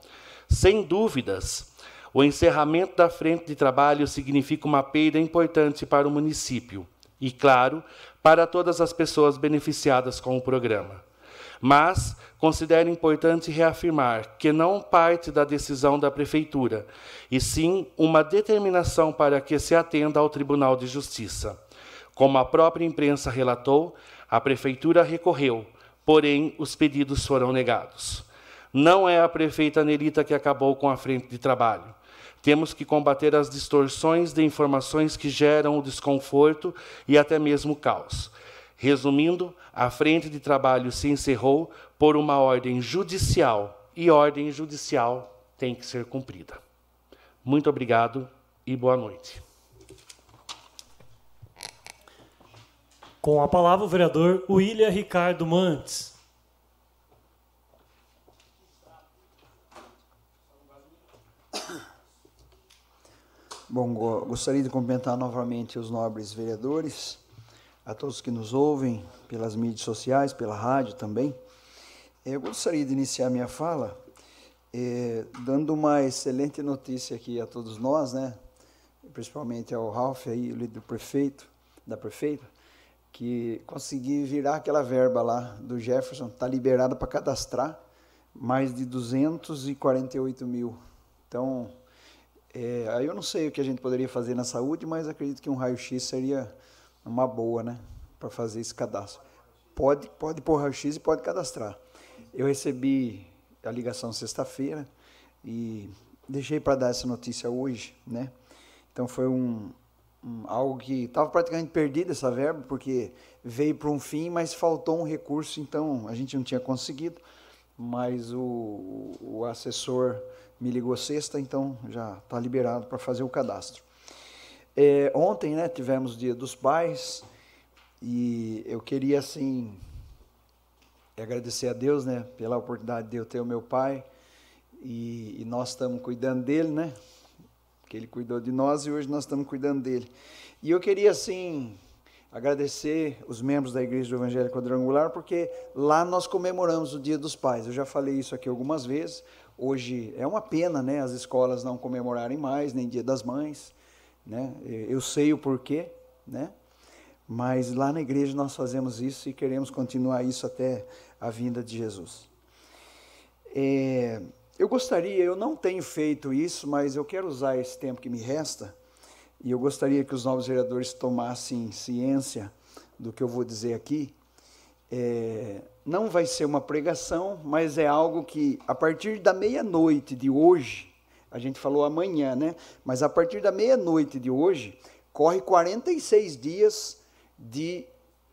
Sem dúvidas, o encerramento da frente de trabalho significa uma perda importante para o município e, claro, para todas as pessoas beneficiadas com o programa mas considero importante reafirmar que não parte da decisão da Prefeitura, e sim uma determinação para que se atenda ao Tribunal de Justiça. Como a própria imprensa relatou, a Prefeitura recorreu, porém os pedidos foram negados. Não é a prefeita Nelita que acabou com a frente de trabalho. Temos que combater as distorções de informações que geram o desconforto e até mesmo o caos. Resumindo, a frente de trabalho se encerrou por uma ordem judicial e ordem judicial tem que ser cumprida. Muito obrigado e boa noite. Com a palavra o vereador William Ricardo Mantes. Bom, gostaria de cumprimentar novamente os nobres vereadores a todos que nos ouvem pelas mídias sociais, pela rádio também. Eu gostaria de iniciar minha fala eh, dando uma excelente notícia aqui a todos nós, né? principalmente ao Ralph, aí, do prefeito, da prefeita, que consegui virar aquela verba lá do Jefferson, está liberada para cadastrar mais de 248 mil. Então, é, aí eu não sei o que a gente poderia fazer na saúde, mas acredito que um raio-x seria uma boa, né? Para fazer esse cadastro. Pode, pode pôr raio-x e pode cadastrar. Eu recebi a ligação sexta-feira e deixei para dar essa notícia hoje, né? Então foi um, um algo que estava praticamente perdido essa verba, porque veio para um fim, mas faltou um recurso, então a gente não tinha conseguido. Mas o, o assessor me ligou sexta, então já está liberado para fazer o cadastro. É, ontem né, tivemos o Dia dos Pais E eu queria, assim, agradecer a Deus, né, pela oportunidade de eu ter o meu pai. E, e nós estamos cuidando dele, né? Que ele cuidou de nós e hoje nós estamos cuidando dele. E eu queria, assim, agradecer os membros da Igreja do Evangelho Quadrangular, porque lá nós comemoramos o Dia dos Pais. Eu já falei isso aqui algumas vezes. Hoje é uma pena, né, as escolas não comemorarem mais, nem Dia das Mães, né? Eu sei o porquê, né? Mas lá na igreja nós fazemos isso e queremos continuar isso até a vinda de Jesus. É, eu gostaria, eu não tenho feito isso, mas eu quero usar esse tempo que me resta e eu gostaria que os novos vereadores tomassem ciência do que eu vou dizer aqui. É, não vai ser uma pregação, mas é algo que, a partir da meia-noite de hoje, a gente falou amanhã, né? Mas a partir da meia-noite de hoje, corre 46 dias de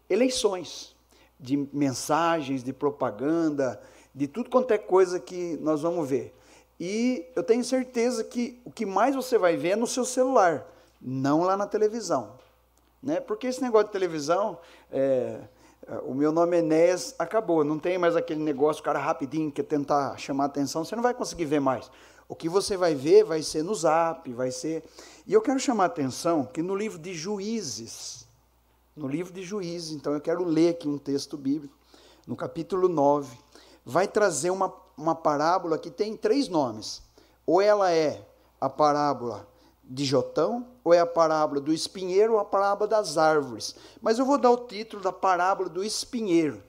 eleições, de mensagens, de propaganda, de tudo quanto é coisa que nós vamos ver. E eu tenho certeza que o que mais você vai ver é no seu celular, não lá na televisão. Né? Porque esse negócio de televisão, é, o meu nome é Enéas, acabou. Não tem mais aquele negócio, o cara rapidinho quer tentar chamar atenção, você não vai conseguir ver mais. O que você vai ver vai ser no zap, vai ser. E eu quero chamar a atenção que no livro de Juízes, no livro de Juízes, então eu quero ler aqui um texto bíblico, no capítulo 9, vai trazer uma, uma parábola que tem três nomes. Ou ela é a parábola de Jotão, ou é a parábola do espinheiro, ou a parábola das árvores. Mas eu vou dar o título da parábola do espinheiro.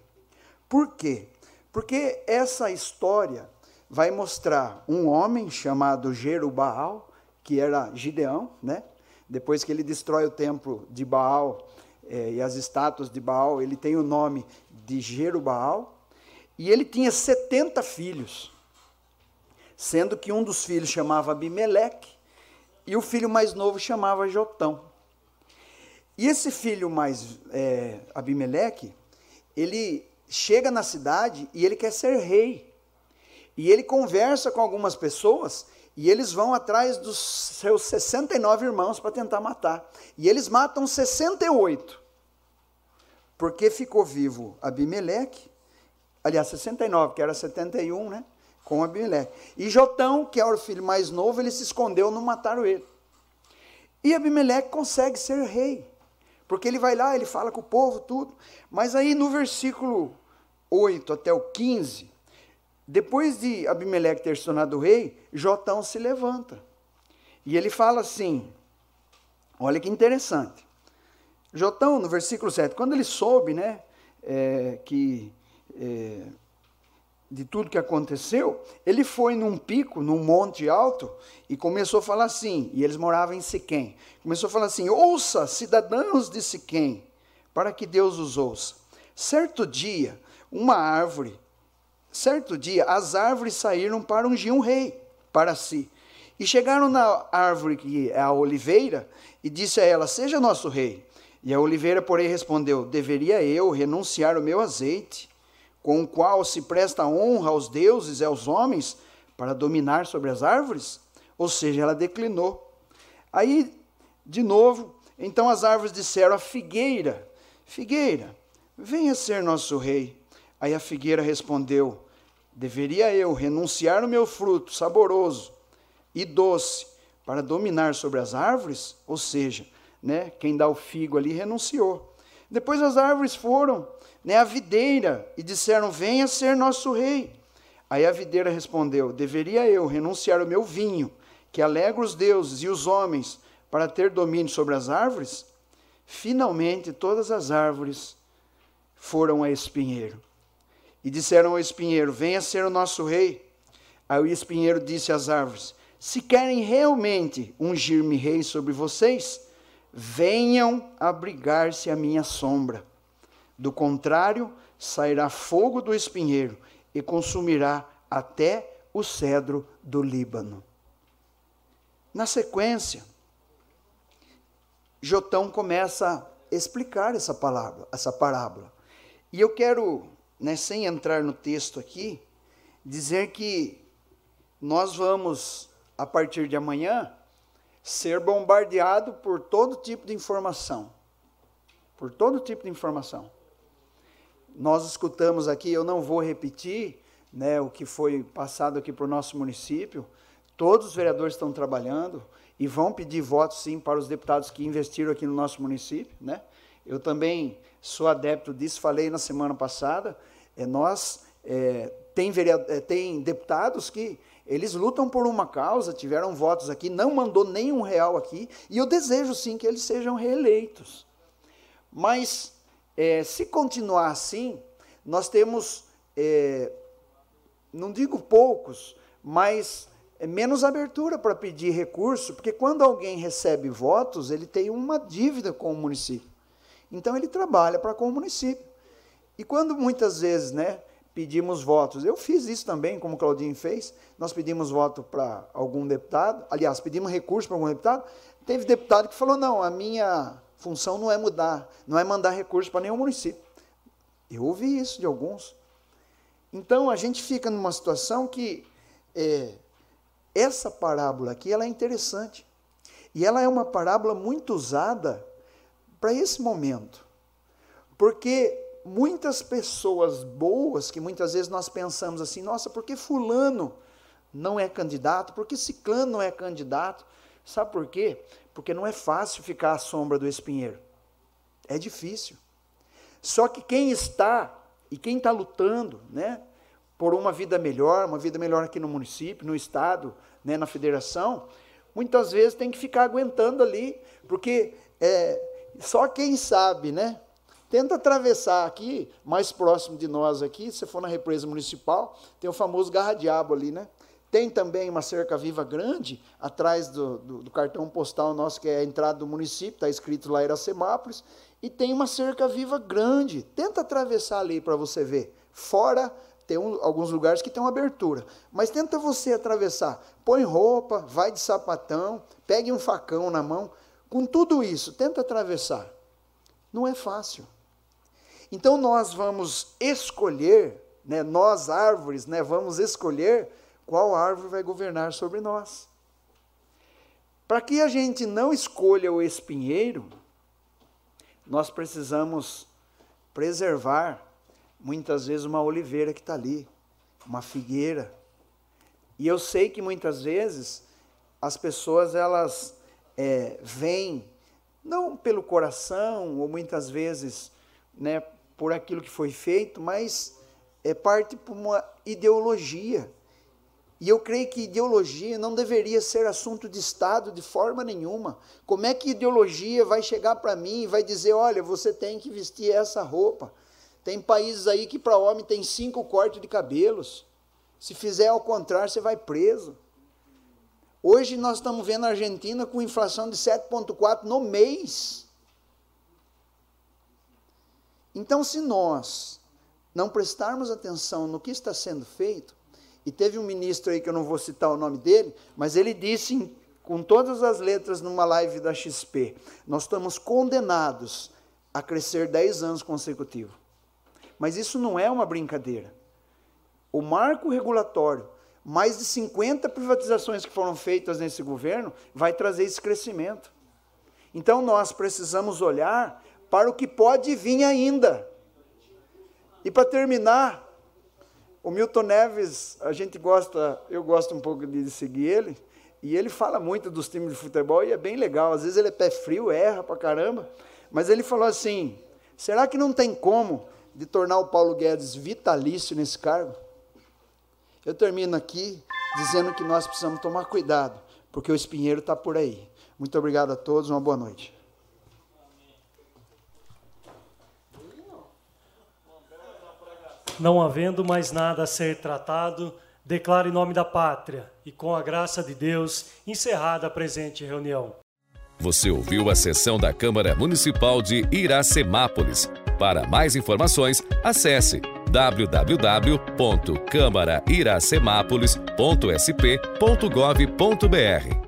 Por quê? Porque essa história vai mostrar um homem chamado Jerubaal, que era Gideão, né? Depois que ele destrói o templo de Baal é, e as estátuas de Baal, ele tem o nome de Jerubaal. E ele tinha 70 filhos, sendo que um dos filhos chamava Abimeleque e o filho mais novo chamava Jotão. E esse filho mais é, Abimeleque, ele chega na cidade e ele quer ser rei. E ele conversa com algumas pessoas e eles vão atrás dos seus 69 irmãos para tentar matar. E eles matam 68. Porque ficou vivo Abimeleque, aliás, 69, que era 71, né? Com Abimeleque. E Jotão, que era o filho mais novo, ele se escondeu, não mataram ele. E Abimeleque consegue ser rei. Porque ele vai lá, ele fala com o povo, tudo. Mas aí no versículo 8 até o 15, depois de Abimeleque ter se tornado rei, Jotão se levanta. E ele fala assim: olha que interessante. Jotão, no versículo 7, quando ele soube né, é, que é, de tudo que aconteceu, ele foi num pico, num monte alto, e começou a falar assim, e eles moravam em Siquém. Começou a falar assim: ouça, cidadãos de Siquém, para que Deus os ouça. Certo dia, uma árvore Certo dia, as árvores saíram para ungir um rei para si. E chegaram na árvore que é a oliveira e disse a ela: Seja nosso rei. E a oliveira, porém, respondeu: Deveria eu renunciar o meu azeite, com o qual se presta honra aos deuses e aos homens, para dominar sobre as árvores? Ou seja, ela declinou. Aí, de novo, então as árvores disseram à figueira: Figueira, venha ser nosso rei. Aí a figueira respondeu: Deveria eu renunciar o meu fruto saboroso e doce para dominar sobre as árvores? Ou seja, né, quem dá o figo ali renunciou. Depois as árvores foram né, à videira e disseram: Venha ser nosso rei. Aí a videira respondeu: Deveria eu renunciar o meu vinho, que alegra os deuses e os homens, para ter domínio sobre as árvores? Finalmente todas as árvores foram a espinheiro e disseram ao espinheiro: Venha ser o nosso rei. Aí o espinheiro disse às árvores: Se querem realmente ungir-me rei sobre vocês, venham abrigar-se à minha sombra. Do contrário, sairá fogo do espinheiro e consumirá até o cedro do Líbano. Na sequência, Jotão começa a explicar essa palavra, essa parábola. E eu quero né, sem entrar no texto aqui, dizer que nós vamos, a partir de amanhã, ser bombardeado por todo tipo de informação. por todo tipo de informação. Nós escutamos aqui, eu não vou repetir né, o que foi passado aqui para o nosso município, todos os vereadores estão trabalhando e vão pedir votos sim para os deputados que investiram aqui no nosso município. Né? Eu também sou adepto disso, falei na semana passada, é, nós é, tem, é, tem deputados que eles lutam por uma causa, tiveram votos aqui, não mandou nenhum real aqui, e eu desejo sim que eles sejam reeleitos. Mas, é, se continuar assim, nós temos, é, não digo poucos, mas é menos abertura para pedir recurso, porque quando alguém recebe votos, ele tem uma dívida com o município. Então, ele trabalha para com o município. E quando muitas vezes, né, pedimos votos. Eu fiz isso também, como o Claudinho fez. Nós pedimos voto para algum deputado, aliás, pedimos recurso para algum deputado. Teve deputado que falou: não, a minha função não é mudar, não é mandar recurso para nenhum município. Eu ouvi isso de alguns. Então a gente fica numa situação que é, essa parábola aqui ela é interessante. E ela é uma parábola muito usada para esse momento. Porque muitas pessoas boas que muitas vezes nós pensamos assim, nossa, por que fulano não é candidato? Por que ciclano não é candidato? Sabe por quê? Porque não é fácil ficar à sombra do espinheiro. É difícil. Só que quem está e quem está lutando, né, por uma vida melhor, uma vida melhor aqui no município, no estado, né, na federação, muitas vezes tem que ficar aguentando ali, porque é, só quem sabe, né, Tenta atravessar aqui, mais próximo de nós aqui, se for na represa municipal, tem o famoso garra-diabo ali, né? Tem também uma cerca viva grande, atrás do, do, do, cartão postal nosso, que é a entrada do município, está escrito lá Iracemápolis, e tem uma cerca viva grande. Tenta atravessar ali para você ver. Fora, tem um, alguns lugares que tem uma abertura, mas tenta você atravessar. Põe roupa, vai de sapatão, pegue um facão na mão. Com tudo isso, tenta atravessar. Não é fácil. Então nós vamos escolher, né, nós árvores, né, vamos escolher qual árvore vai governar sobre nós. Para que a gente não escolha o espinheiro, nós precisamos preservar muitas vezes uma oliveira que está ali, uma figueira. E eu sei que muitas vezes as pessoas elas é, vêm não pelo coração ou muitas vezes, né, por aquilo que foi feito, mas é parte por uma ideologia. E eu creio que ideologia não deveria ser assunto de Estado de forma nenhuma. Como é que ideologia vai chegar para mim e vai dizer: olha, você tem que vestir essa roupa? Tem países aí que para homem tem cinco cortes de cabelos. Se fizer ao contrário, você vai preso. Hoje nós estamos vendo a Argentina com inflação de 7,4 no mês. Então, se nós não prestarmos atenção no que está sendo feito, e teve um ministro aí que eu não vou citar o nome dele, mas ele disse com todas as letras numa live da XP: nós estamos condenados a crescer 10 anos consecutivos. Mas isso não é uma brincadeira. O marco regulatório, mais de 50 privatizações que foram feitas nesse governo, vai trazer esse crescimento. Então nós precisamos olhar para o que pode vir ainda. E para terminar, o Milton Neves, a gente gosta, eu gosto um pouco de seguir ele, e ele fala muito dos times de futebol e é bem legal. Às vezes ele é pé frio, erra pra caramba, mas ele falou assim: será que não tem como de tornar o Paulo Guedes vitalício nesse cargo? Eu termino aqui dizendo que nós precisamos tomar cuidado, porque o espinheiro está por aí. Muito obrigado a todos, uma boa noite. Não havendo mais nada a ser tratado, declaro em nome da pátria e com a graça de Deus encerrada a presente reunião. Você ouviu a sessão da Câmara Municipal de Iracemápolis. Para mais informações, acesse www.câmarairacemápolis.sp.gov.br